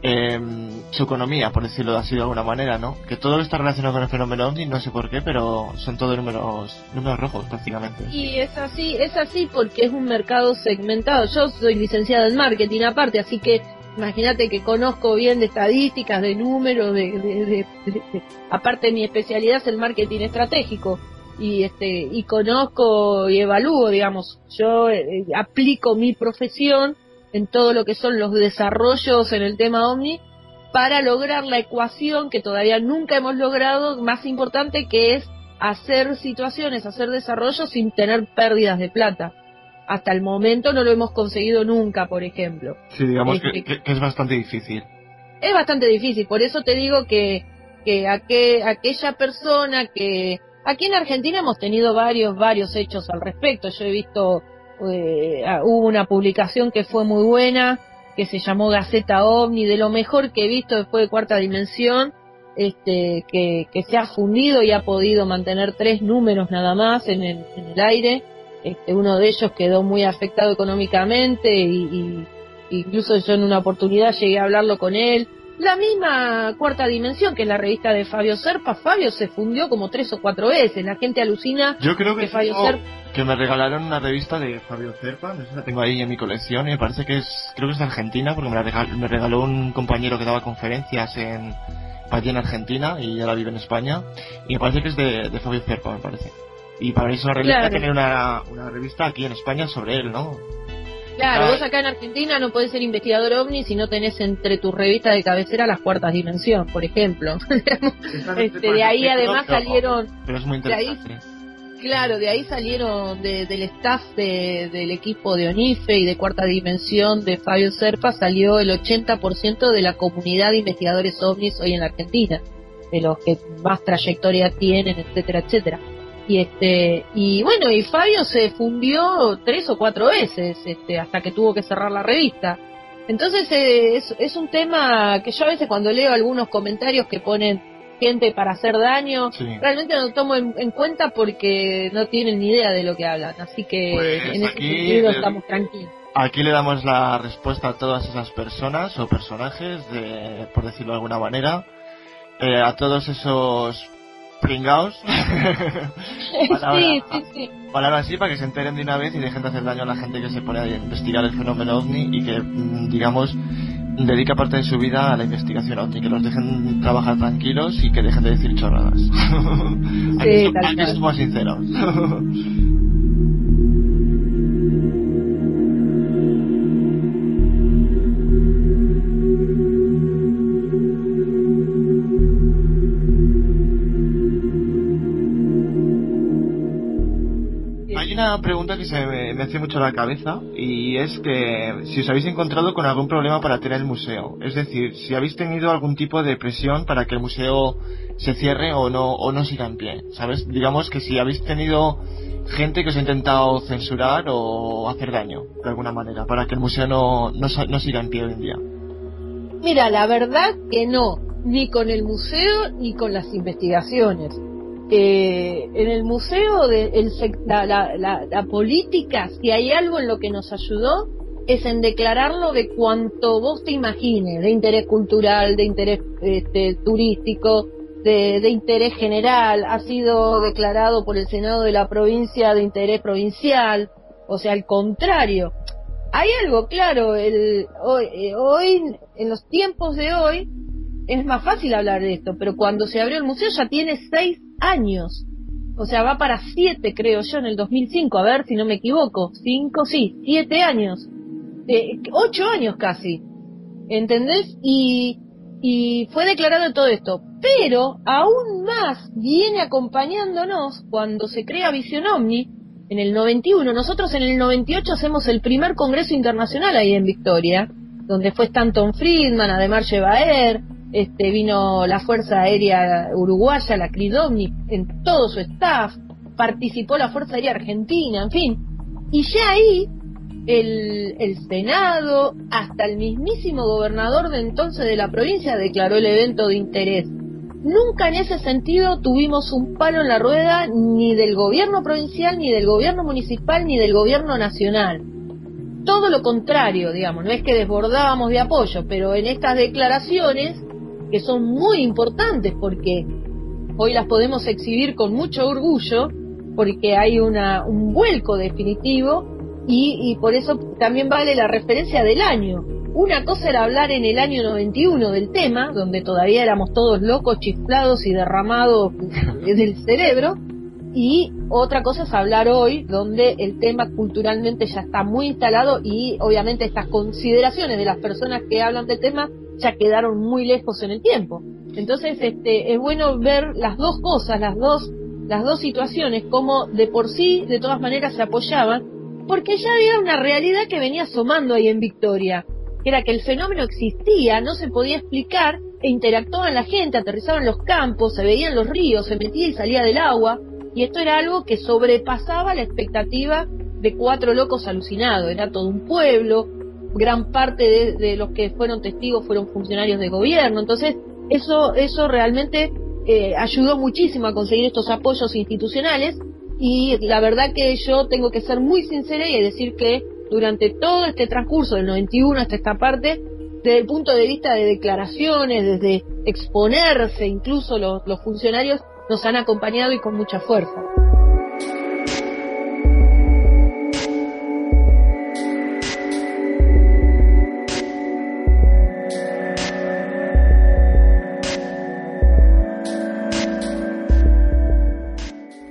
em, su economía, por decirlo así de alguna manera, ¿no? Que todo está relacionado con el fenómeno OVNI, no sé por qué, pero son todos números, números rojos prácticamente. Y es así, es así porque es un mercado segmentado. Yo soy licenciada en marketing aparte, así que imagínate que conozco bien de estadísticas, de números, de, de- aparte mi especialidad es el marketing estratégico y este y conozco y evalúo, digamos, yo eh, aplico mi profesión en todo lo que son los desarrollos en el tema Omni para lograr la ecuación que todavía nunca hemos logrado, más importante que es hacer situaciones, hacer desarrollo sin tener pérdidas de plata. Hasta el momento no lo hemos conseguido nunca, por ejemplo. Sí, digamos que, Este- que- que es bastante difícil. Es bastante difícil, por eso te digo que, que aqu- aquella persona que... Aquí en Argentina hemos tenido varios, varios hechos al respecto. Yo he visto, eh, hubo una publicación que fue muy buena, que se llamó Gaceta OVNI, de lo mejor que he visto después de Cuarta Dimensión, este, que, que se ha fundido y ha podido mantener tres números nada más en el, en el aire. Este, uno de ellos quedó muy afectado económicamente y, y incluso yo en una oportunidad llegué a hablarlo con él. La misma cuarta dimensión, que es la revista de Fabio Serpa, Fabio se fundió como tres o cuatro veces. La gente alucina Yo creo que, que Fabio Serpa que me regalaron una revista de Fabio Cerpa, no sé si la tengo ahí en mi colección y me parece que es, creo que es de Argentina porque me, la regal- me regaló un compañero que daba conferencias en allí en Argentina y ahora vive en España y me parece que es de, de Fabio Cerpa, me parece. Y para eso una revista Claro. tener una, una revista aquí en España sobre él, ¿no? Claro, Ah. vos acá en Argentina no podés ser investigador ovni si no tenés entre tus revistas de cabecera las cuartas dimensión, por ejemplo. *laughs* Este, de ahí además salieron, Pero es muy de ahí- interesante. claro, de ahí salieron de- del staff de- del equipo de ONIFE y de cuarta dimensión de Fabio Serpa salió el 80% de la comunidad de investigadores ovnis hoy en la Argentina, de los que más trayectoria tienen, etcétera, etcétera. Y este y bueno, y Fabio se fundió tres o cuatro veces este hasta que tuvo que cerrar la revista. Entonces eh, es, es un tema que yo a veces cuando leo algunos comentarios que ponen gente para hacer daño, Sí. realmente no tomo en, en cuenta porque no tienen ni idea de lo que hablan. Así que Pues en ese sentido estamos tranquilos. Aquí le damos la respuesta a todas esas personas o personajes, de, por decirlo de alguna manera, eh, a todos esos pringaos, *laughs* palabra, sí, sí, sí. palabra así para que se enteren de una vez y dejen de hacer daño a la gente que se pone a investigar el fenómeno ovni y que, mm, digamos, dedica parte de su vida a la investigación ovni, que los dejen trabajar tranquilos y que dejen de decir chorradas. *laughs* aquí, tal aquí somos sinceros. *laughs* pregunta que se me, hace mucho la cabeza y es que si os habéis encontrado con algún problema para tener el museo, es decir, si habéis tenido algún tipo de presión para que el museo se cierre o no o no siga en pie, ¿sabes? Digamos que si habéis tenido gente que os ha intentado censurar o hacer daño de alguna manera para que el museo no, no, no siga en pie hoy en día. Mira, la verdad que no, ni con el museo ni con las investigaciones. Eh, en el museo, de, el la, la- la- la política, si hay algo en lo que nos ayudó, es en declararlo de cuanto vos te imagines, de interés cultural, de interés este, turístico, de, de interés general, ha sido declarado por el Senado de la provincia de interés provincial, o sea, al contrario. Hay algo claro, el, hoy, eh, hoy, en los tiempos de hoy, es más fácil hablar de esto, pero cuando se abrió el museo ya tiene seis años. O sea, va para siete, creo yo, en el 2005, a ver si no me equivoco. Cinco, sí, siete años. Eh, ocho años casi. ¿Entendés? Y, y fue declarado todo esto. Pero aún más viene acompañándonos cuando se crea Visión Omni en el 91. Nosotros en el 98 hacemos el primer congreso internacional ahí en Victoria, donde fue Stanton Friedman, además Baer, este, vino la Fuerza Aérea Uruguaya, la CRIDOMNI, en todo su staff, participó la Fuerza Aérea Argentina, en fin. Y ya ahí el, el Senado, hasta el mismísimo gobernador de entonces de la provincia declaró el evento de interés. Nunca en ese sentido tuvimos un palo en la rueda ni del gobierno provincial, ni del gobierno municipal, ni del gobierno nacional. Todo lo contrario, digamos, no es que desbordábamos de apoyo, pero en estas declaraciones, que son muy importantes porque hoy las podemos exhibir con mucho orgullo, porque hay una, un vuelco definitivo y, y por eso también vale la referencia del año. Una cosa era hablar en el año 91 del tema, donde todavía éramos todos locos, chiflados y derramados *laughs* del cerebro, y otra cosa es hablar hoy, donde el tema culturalmente ya está muy instalado y obviamente estas consideraciones de las personas que hablan del tema ya quedaron muy lejos en el tiempo. Entonces, este, es bueno ver las dos cosas, las dos, las dos situaciones, como de por sí, de todas maneras, se apoyaban, porque ya había una realidad que venía asomando ahí en Victoria, que era que el fenómeno existía, no se podía explicar, e interactuaban la gente, aterrizaban los campos, se veían los ríos, se metía y salía del agua, y esto era algo que sobrepasaba la expectativa de cuatro locos alucinados, era todo un pueblo, gran parte de, los que fueron testigos fueron funcionarios de gobierno, entonces Eso, eso realmente eh, ayudó muchísimo a conseguir estos apoyos institucionales y la verdad que yo tengo que ser muy sincera y decir que durante todo este transcurso del 91 hasta esta parte, desde el punto de vista de declaraciones, desde exponerse, incluso los funcionarios nos han acompañado y con mucha fuerza.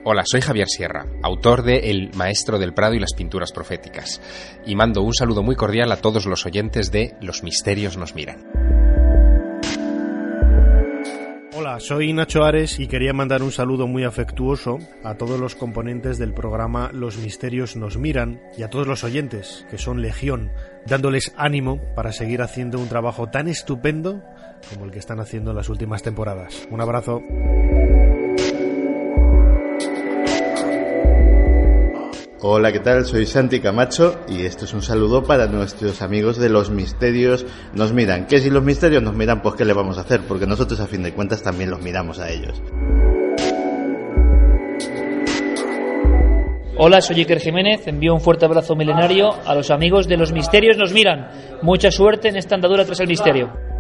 Hola, soy Javier Sierra, autor de El Maestro del Prado y las Pinturas Proféticas, y mando un saludo muy cordial a todos los oyentes de Los Misterios nos miran. Hola, soy Nacho Ares y quería mandar un saludo muy afectuoso a todos los componentes del programa Los Misterios nos miran y a todos los oyentes, que son legión, dándoles ánimo para seguir haciendo un trabajo tan estupendo como el que están haciendo en las últimas temporadas. Un abrazo. Hola, ¿qué tal? Soy Santi Camacho y esto es un saludo para nuestros amigos de los misterios nos miran. ¿Qué si los misterios nos miran? Pues ¿qué le vamos a hacer? Porque nosotros a fin de cuentas también los miramos a ellos. Hola, soy Iker Jiménez. Envío un fuerte abrazo milenario a los amigos de los misterios nos miran. Mucha suerte en esta andadura tras el misterio.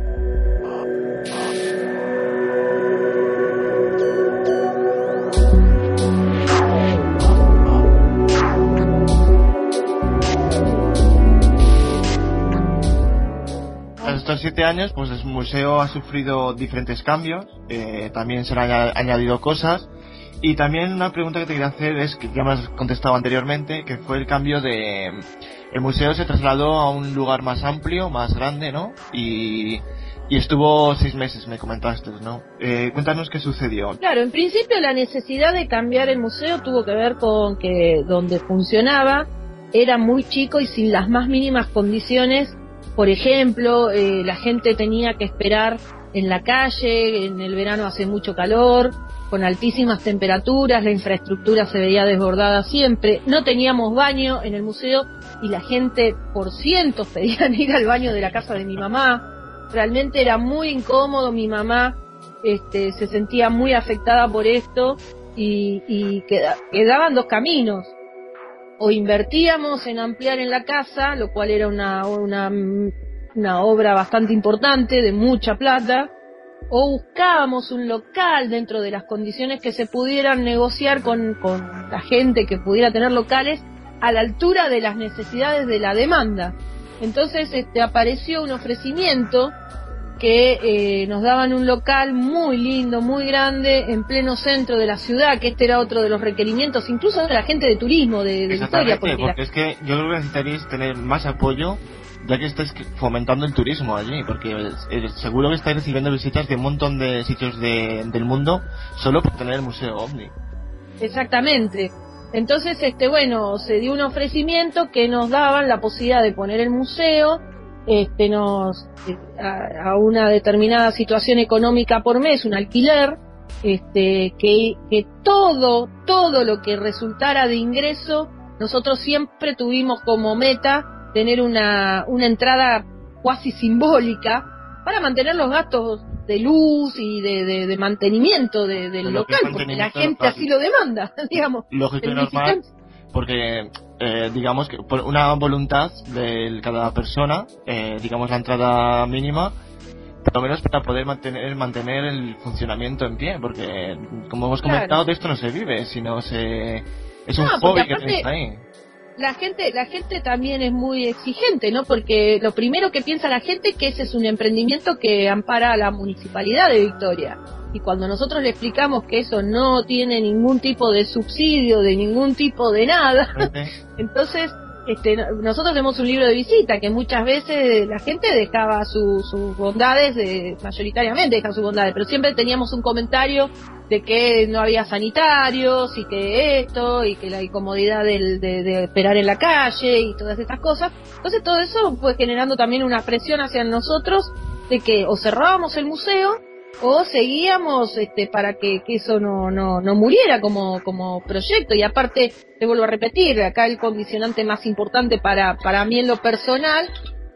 Estos siete años, pues el museo ha sufrido diferentes cambios, eh, también se han aña- añadido cosas, y también una pregunta que te quería hacer es, que ya me has contestado anteriormente, que fue el cambio de... El museo se trasladó a un lugar más amplio, más grande, ¿no? Y, y estuvo seis meses, me comentaste, ¿no? Eh, cuéntanos qué sucedió. Claro, en principio la necesidad de cambiar el museo tuvo que ver con que donde funcionaba era muy chico y sin las más mínimas condiciones. Por ejemplo, eh, la gente tenía que esperar en la calle, en el verano hace mucho calor, con altísimas temperaturas, la infraestructura se veía desbordada siempre, no teníamos baño en el museo y la gente por cientos *laughs* pedían ir al baño de la casa de mi mamá. Realmente era muy incómodo, mi mamá este, se sentía muy afectada por esto y, y queda- quedaban dos caminos. O invertíamos en ampliar en la casa, lo cual era una, una, una obra bastante importante, de mucha plata, o buscábamos un local dentro de las condiciones que se pudieran negociar con, con la gente que pudiera tener locales a la altura de las necesidades de la demanda. Entonces este, apareció un ofrecimiento que eh, nos daban un local muy lindo, muy grande, en pleno centro de la ciudad, que este era otro de los requerimientos, incluso de la gente de turismo de, de Victoria. Porque porque es que yo creo que necesitaríais tener más apoyo ya que estáis fomentando el turismo allí, porque eh, seguro que estáis recibiendo visitas de un montón de sitios de- del mundo solo por tener el Museo OVNI. Exactamente. Entonces, este, bueno, se dio un ofrecimiento que nos daban la posibilidad de poner el museo, este, nos, a, a una determinada situación económica por mes, un alquiler, este, que, que todo, todo lo que resultara de ingreso, nosotros siempre tuvimos como meta tener una, una entrada cuasi simbólica para mantener los gastos de luz y de, de- de mantenimiento de- del local, porque la gente así lo demanda, *laughs* digamos. Lógico y El normal, visitante- porque eh, digamos que por una voluntad de cada persona, eh, digamos la entrada mínima, por lo menos para poder mantener mantener el funcionamiento en pie, porque como hemos Claro. comentado, de esto no se vive, sino se es un No, hobby que tenéis ahí. La gente la gente también es muy exigente no porque lo primero que piensa la gente es que ese es un emprendimiento que ampara a la municipalidad de Victoria. Y cuando nosotros le explicamos que eso no tiene ningún tipo de subsidio de ningún tipo de nada *laughs* entonces este, no- nosotros tenemos un libro de visita que muchas veces la gente dejaba su- sus bondades, de, mayoritariamente dejan sus bondades, pero siempre teníamos un comentario de que no había sanitarios y que esto y que la incomodidad del- de, de esperar en la calle y todas estas cosas. Entonces todo eso fue generando también una presión hacia nosotros de que o cerrábamos el museo o seguíamos este para que, que eso no, no, no muriera como, como proyecto y aparte te vuelvo a repetir acá el condicionante más importante para, para mí en lo personal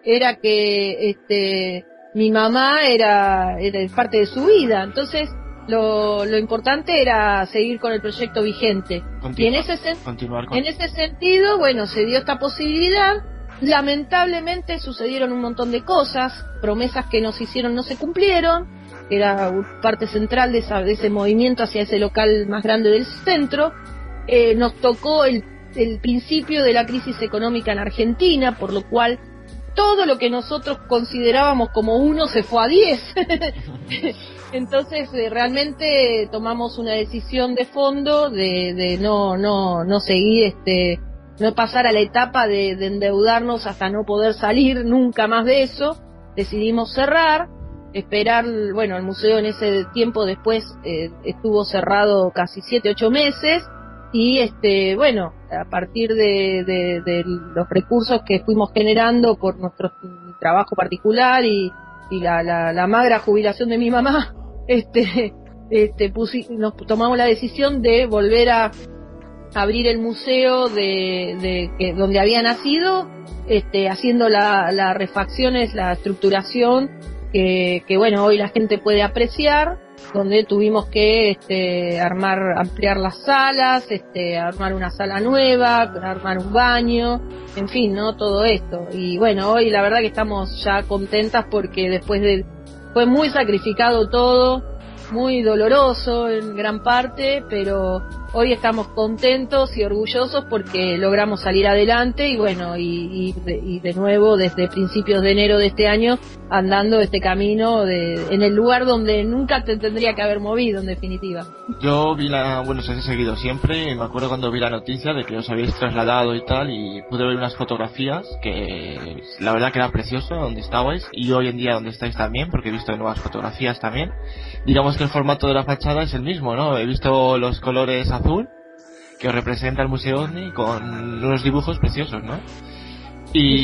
era que este mi mamá era, era parte de su vida. Entonces, lo, lo importante era seguir con el proyecto vigente. y en ese, Continuar con... en ese sentido, bueno, se dio esta posibilidad. Lamentablemente sucedieron un montón de cosas, promesas que nos hicieron no se cumplieron, era parte central de, esa- de ese movimiento hacia ese local más grande del centro. Eh, nos tocó el, el principio de la crisis económica en Argentina, por lo cual todo lo que nosotros considerábamos como uno se fue a diez. *laughs* Entonces eh, realmente tomamos una decisión de fondo de, de no no no seguir este no pasar a la etapa de, de endeudarnos hasta no poder salir nunca más de eso. Decidimos cerrar, esperar, bueno, el museo en ese tiempo después eh, estuvo cerrado casi siete ocho meses y este bueno a partir de, de- los recursos que fuimos generando por nuestro trabajo particular y, y la, la, la magra jubilación de mi mamá *laughs* este este pusi- nos tomamos la decisión de volver a abrir el museo de, de que donde había nacido este haciendo la- las refacciones la estructuración que, que bueno hoy la gente puede apreciar donde tuvimos que este, armar, ampliar las salas, este, armar una sala nueva, armar un baño, en fin, ¿no? Todo esto. Y bueno, hoy la verdad que estamos ya contentas porque después de, fue muy sacrificado todo, muy doloroso en gran parte, pero hoy estamos contentos y orgullosos porque logramos salir adelante y bueno, y, de, y de nuevo desde principios de enero de este año andando este camino de, en el lugar donde nunca te tendría que haber movido en definitiva. Yo vi la, bueno, os he seguido siempre me acuerdo cuando vi la noticia de que os habéis trasladado y tal y pude ver unas fotografías que la verdad que era precioso donde estabais y hoy en día donde estáis también porque he visto nuevas fotografías también. Digamos que el formato de la fachada es el mismo, ¿no? He visto los colores azul que representa el Museo OVNI con unos dibujos preciosos, ¿no? Y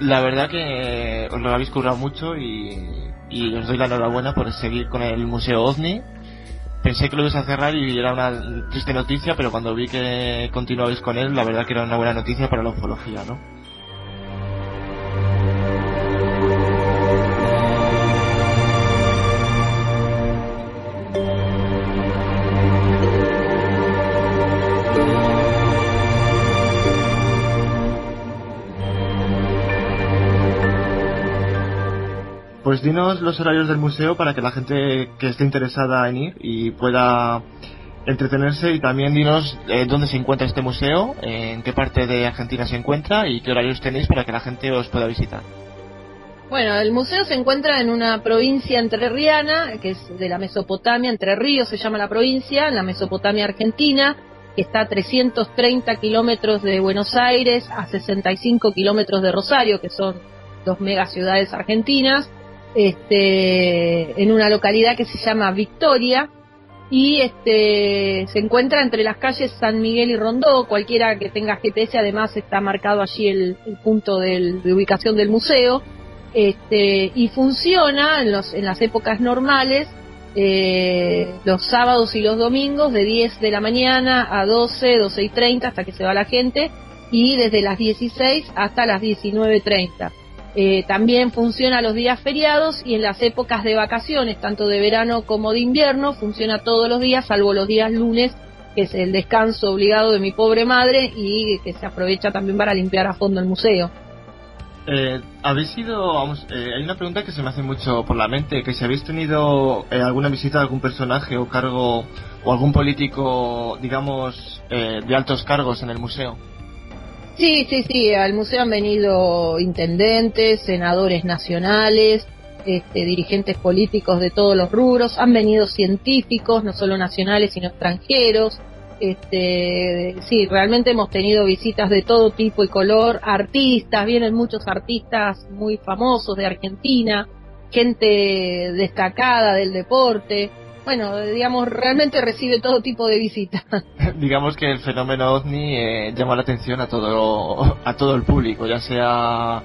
la verdad que os lo habéis currado mucho y, y os doy la enhorabuena por seguir con el Museo OVNI pensé que lo ibas a cerrar y era una triste noticia, pero cuando vi que continuabais con él, la verdad que era una buena noticia para la ufología, ¿no? Pues dinos los horarios del museo para que la gente que esté interesada en ir y pueda entretenerse y también dinos eh, dónde se encuentra este museo, en qué parte de Argentina se encuentra y qué horarios tenéis para que la gente os pueda visitar. Bueno, el museo se encuentra en una provincia entrerriana, que es de la Mesopotamia, Entre Ríos se llama la provincia, en la Mesopotamia argentina, que está a 330 kilómetros de Buenos Aires, a 65 kilómetros de Rosario, que son dos megaciudades argentinas, este, en una localidad que se llama Victoria, y este se encuentra entre las calles San Miguel y Rondó. Cualquiera que tenga GPS, además está marcado allí el, punto de ubicación del museo. Este, y funciona en, los, en las épocas normales, eh, los sábados y los domingos, de 10 de la mañana a 12, 12 y 30, hasta que se va la gente, y desde las 16 hasta las 19.30. Eh, también funciona los días feriados y en las épocas de vacaciones, tanto de verano como de invierno, funciona todos los días, salvo los días lunes, que es el descanso obligado de mi pobre madre y que se aprovecha también para limpiar a fondo el museo. Eh, habéis ido, vamos, eh, hay una pregunta que se me hace mucho por la mente, que si habéis tenido eh, alguna visita de algún personaje o cargo o algún político, digamos, eh, de altos cargos en el museo. Sí, sí, sí, al museo han venido intendentes, senadores nacionales, este, dirigentes políticos de todos los rubros, han venido científicos, no solo nacionales, sino extranjeros. Este, sí, realmente hemos tenido visitas de todo tipo y color, artistas, vienen muchos artistas muy famosos de Argentina, gente destacada del deporte. Bueno, digamos, realmente recibe todo tipo de visitas. *laughs* digamos que el fenómeno ovni eh, llama la atención a todo a todo el público, ya sea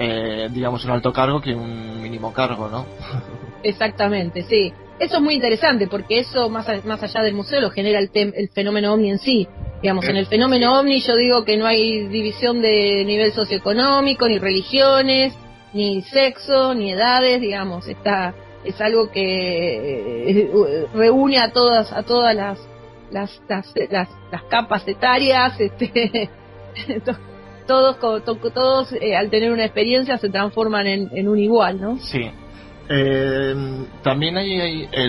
eh, digamos un alto cargo que un mínimo cargo, ¿no? *laughs* Exactamente, sí. Eso es muy interesante porque eso, más, a- más allá del museo, lo genera el, tem- el fenómeno ovni en sí. Digamos, en el fenómeno ovni yo digo que no hay división de nivel socioeconómico ni religiones, ni sexo, ni edades, digamos, está es algo que eh, reúne a todas a todas las las las, las, capas etarias, este *laughs* todos todos eh, al tener una experiencia se transforman en, en un igual, ¿no? Sí. Eh, también hay, eh,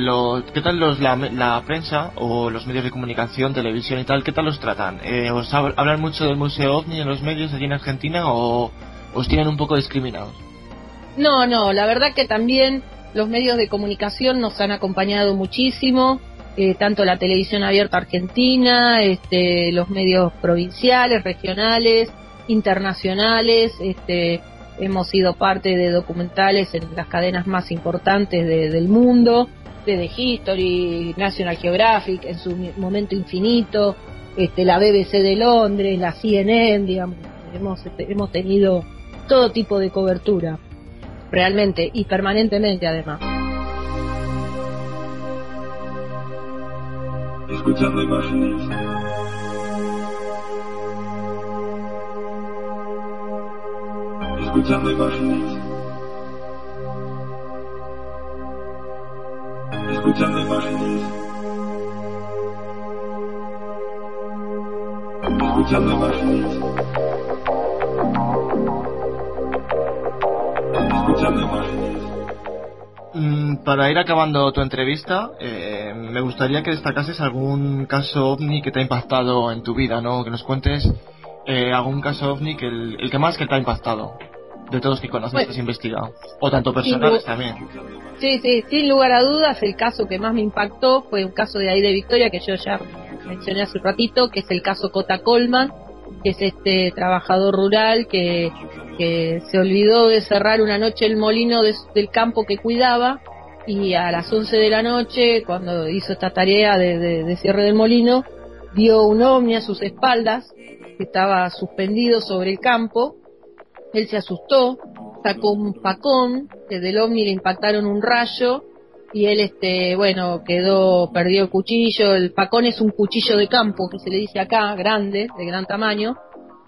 ¿qué tal los, la, prensa o los medios de comunicación, televisión y tal, qué tal los tratan? Eh, ¿Os hablan mucho del Museo OVNI en los medios allí en Argentina o os tienen un poco discriminados? No, no, la verdad que también los medios de comunicación nos han acompañado muchísimo, eh, tanto la televisión abierta argentina, este, los medios provinciales, regionales, internacionales, este, hemos sido parte de documentales en las cadenas más importantes del mundo, de History, National Geographic, en su momento infinito, este, la BBC de Londres, la CNN, digamos, hemos, este, hemos tenido todo tipo de cobertura, realmente y permanentemente además. Escuchando imágenes. Escuchando imágenes. Escuchando imágenes. Escuchando imágenes. Mm, para ir acabando tu entrevista, eh, me gustaría que destacases algún caso ovni que te ha impactado en tu vida, ¿no? Que nos cuentes eh, algún caso ovni que el, el que más que te ha impactado de todos que conoces, que has investigado. O tanto personales también. Sí, sí, sin lugar a dudas, el caso que más me impactó fue un caso de ahí de Victoria que yo ya mencioné hace un ratito, que es el caso Cota Colman, que es este trabajador rural que, que se olvidó de cerrar una noche el molino del campo que cuidaba y a las 11 de la noche, cuando hizo esta tarea de, de cierre del molino, vio un ovni a sus espaldas que estaba suspendido sobre el campo. Él se asustó, sacó un pacón, desde el ovni le impactaron un rayo y él, este, bueno, quedó, perdió el cuchillo. El pacón es un cuchillo de campo que se le dice acá, grande, de gran tamaño,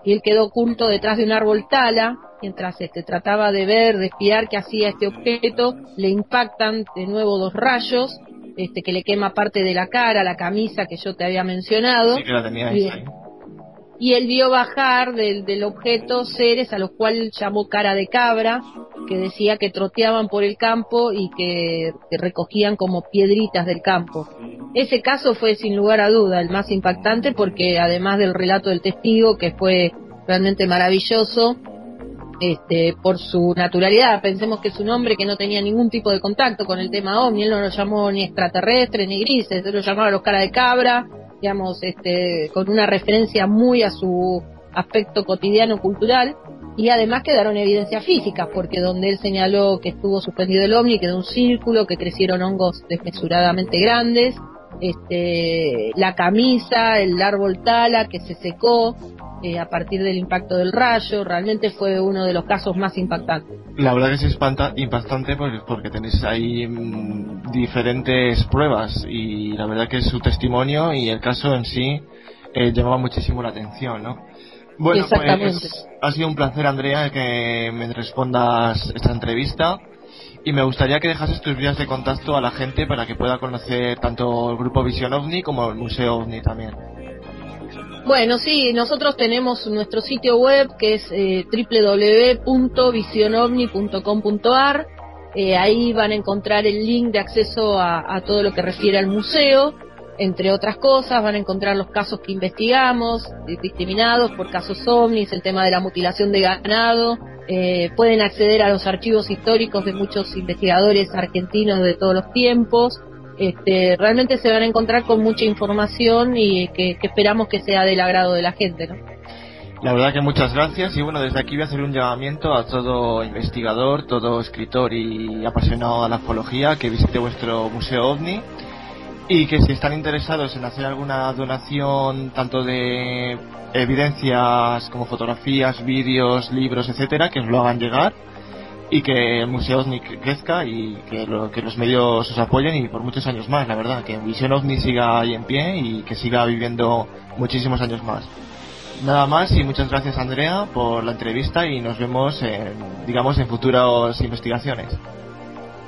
y él quedó oculto detrás de un árbol tala. Mientras este, trataba de ver, de espiar qué hacía este objeto, le impactan de nuevo dos rayos, este, que le quema parte de la cara, la camisa que yo te había mencionado. Sí, que la tenía ahí y él vio bajar del, del objeto seres a los cuales llamó cara de cabra, que decía que troteaban por el campo y que, recogían como piedritas del campo. Ese caso fue sin lugar a duda el más impactante porque además del relato del testigo, que fue realmente maravilloso, este, por su naturalidad. Pensemos que es un hombre que no tenía ningún tipo de contacto con el tema OVNI, él no lo llamó ni extraterrestre ni grises, él lo llamaba los cara de cabra, digamos, este, con una referencia muy a su aspecto cotidiano cultural y además quedaron evidencias físicas porque donde él señaló que estuvo suspendido el ovni quedó un círculo que crecieron hongos desmesuradamente grandes este la camisa el árbol tala que se secó eh, a partir del impacto del rayo. Realmente fue uno de los casos más impactantes. La verdad que es espanta, impactante porque, porque tenéis ahí mm, diferentes pruebas y la verdad que su testimonio y el caso en sí eh, llamaba muchísimo la atención, ¿no? Bueno, pues ha sido un placer, Andrea, que me respondas esta entrevista y me gustaría que dejases tus vías de contacto a la gente para que pueda conocer tanto el grupo Visión OVNI como el Museo OVNI también. Bueno, sí, nosotros tenemos nuestro sitio web que es eh, www.visionovni.com.ar. Eh, ahí van a encontrar el link de acceso a, todo lo que refiere al museo. Entre otras cosas, van a encontrar los casos que investigamos, discriminados por casos ovnis, el tema de la mutilación de ganado. Eh, pueden acceder a los archivos históricos de muchos investigadores argentinos de todos los tiempos este, realmente se van a encontrar con mucha información y que, esperamos que sea del agrado de la gente. ¿no? La verdad que muchas gracias y bueno, desde aquí voy a hacer un llamamiento a todo investigador, todo escritor y apasionado a la ufología que visite vuestro museo OVNI y que si están interesados en hacer alguna donación tanto de evidencias como fotografías, vídeos, libros, etcétera, que os lo hagan llegar y que el Museo OVNI crezca y que, que, los medios os apoyen y por muchos años más, la verdad, que Visión OVNI siga ahí en pie y que siga viviendo muchísimos años más. nada más y muchas gracias Andrea por la entrevista y nos vemos en, digamos en futuras investigaciones.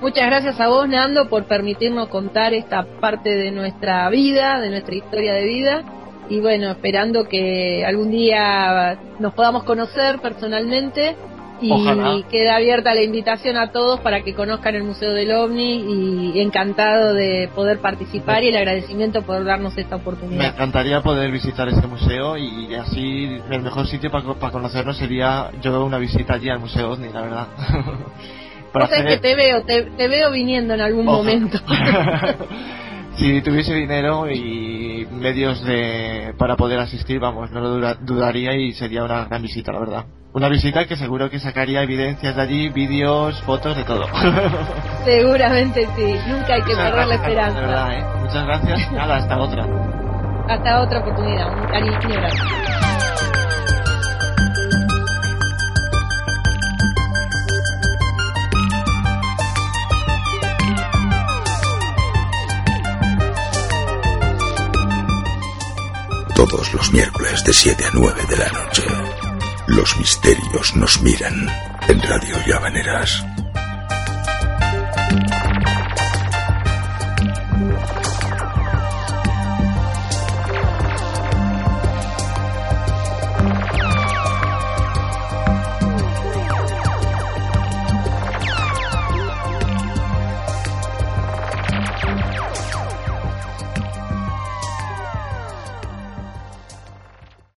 Muchas gracias a vos, Nando, por permitirnos contar esta parte de nuestra vida, de nuestra historia de vida. Y bueno, esperando que algún día nos podamos conocer personalmente. Y Ojalá. queda abierta la invitación a todos para que conozcan el Museo del OVNI y encantado de poder participar y el agradecimiento por darnos esta Me oportunidad. encantaría poder visitar este museo y así el mejor sitio para conocernos sería yo una visita allí al Museo OVNI, la verdad. *laughs* Para Vos sabés que hacer- te veo, te, te veo viniendo en algún Ojalá. momento. *laughs* si tuviese dinero y medios de para poder asistir, vamos, no lo dura- dudaría y sería una gran visita, la verdad. Una visita que seguro que sacaría evidencias de allí, vídeos, fotos, de todo. *laughs* *laughs* Seguramente sí, nunca hay que Muchas perder la esperanza. De verdad, ¿eh? Muchas gracias. Nada, hasta otra. Hasta otra oportunidad, un cariño grande. Todos los miércoles de 7 a 9 de la noche. Los misterios nos miran en Radio Llavaneras.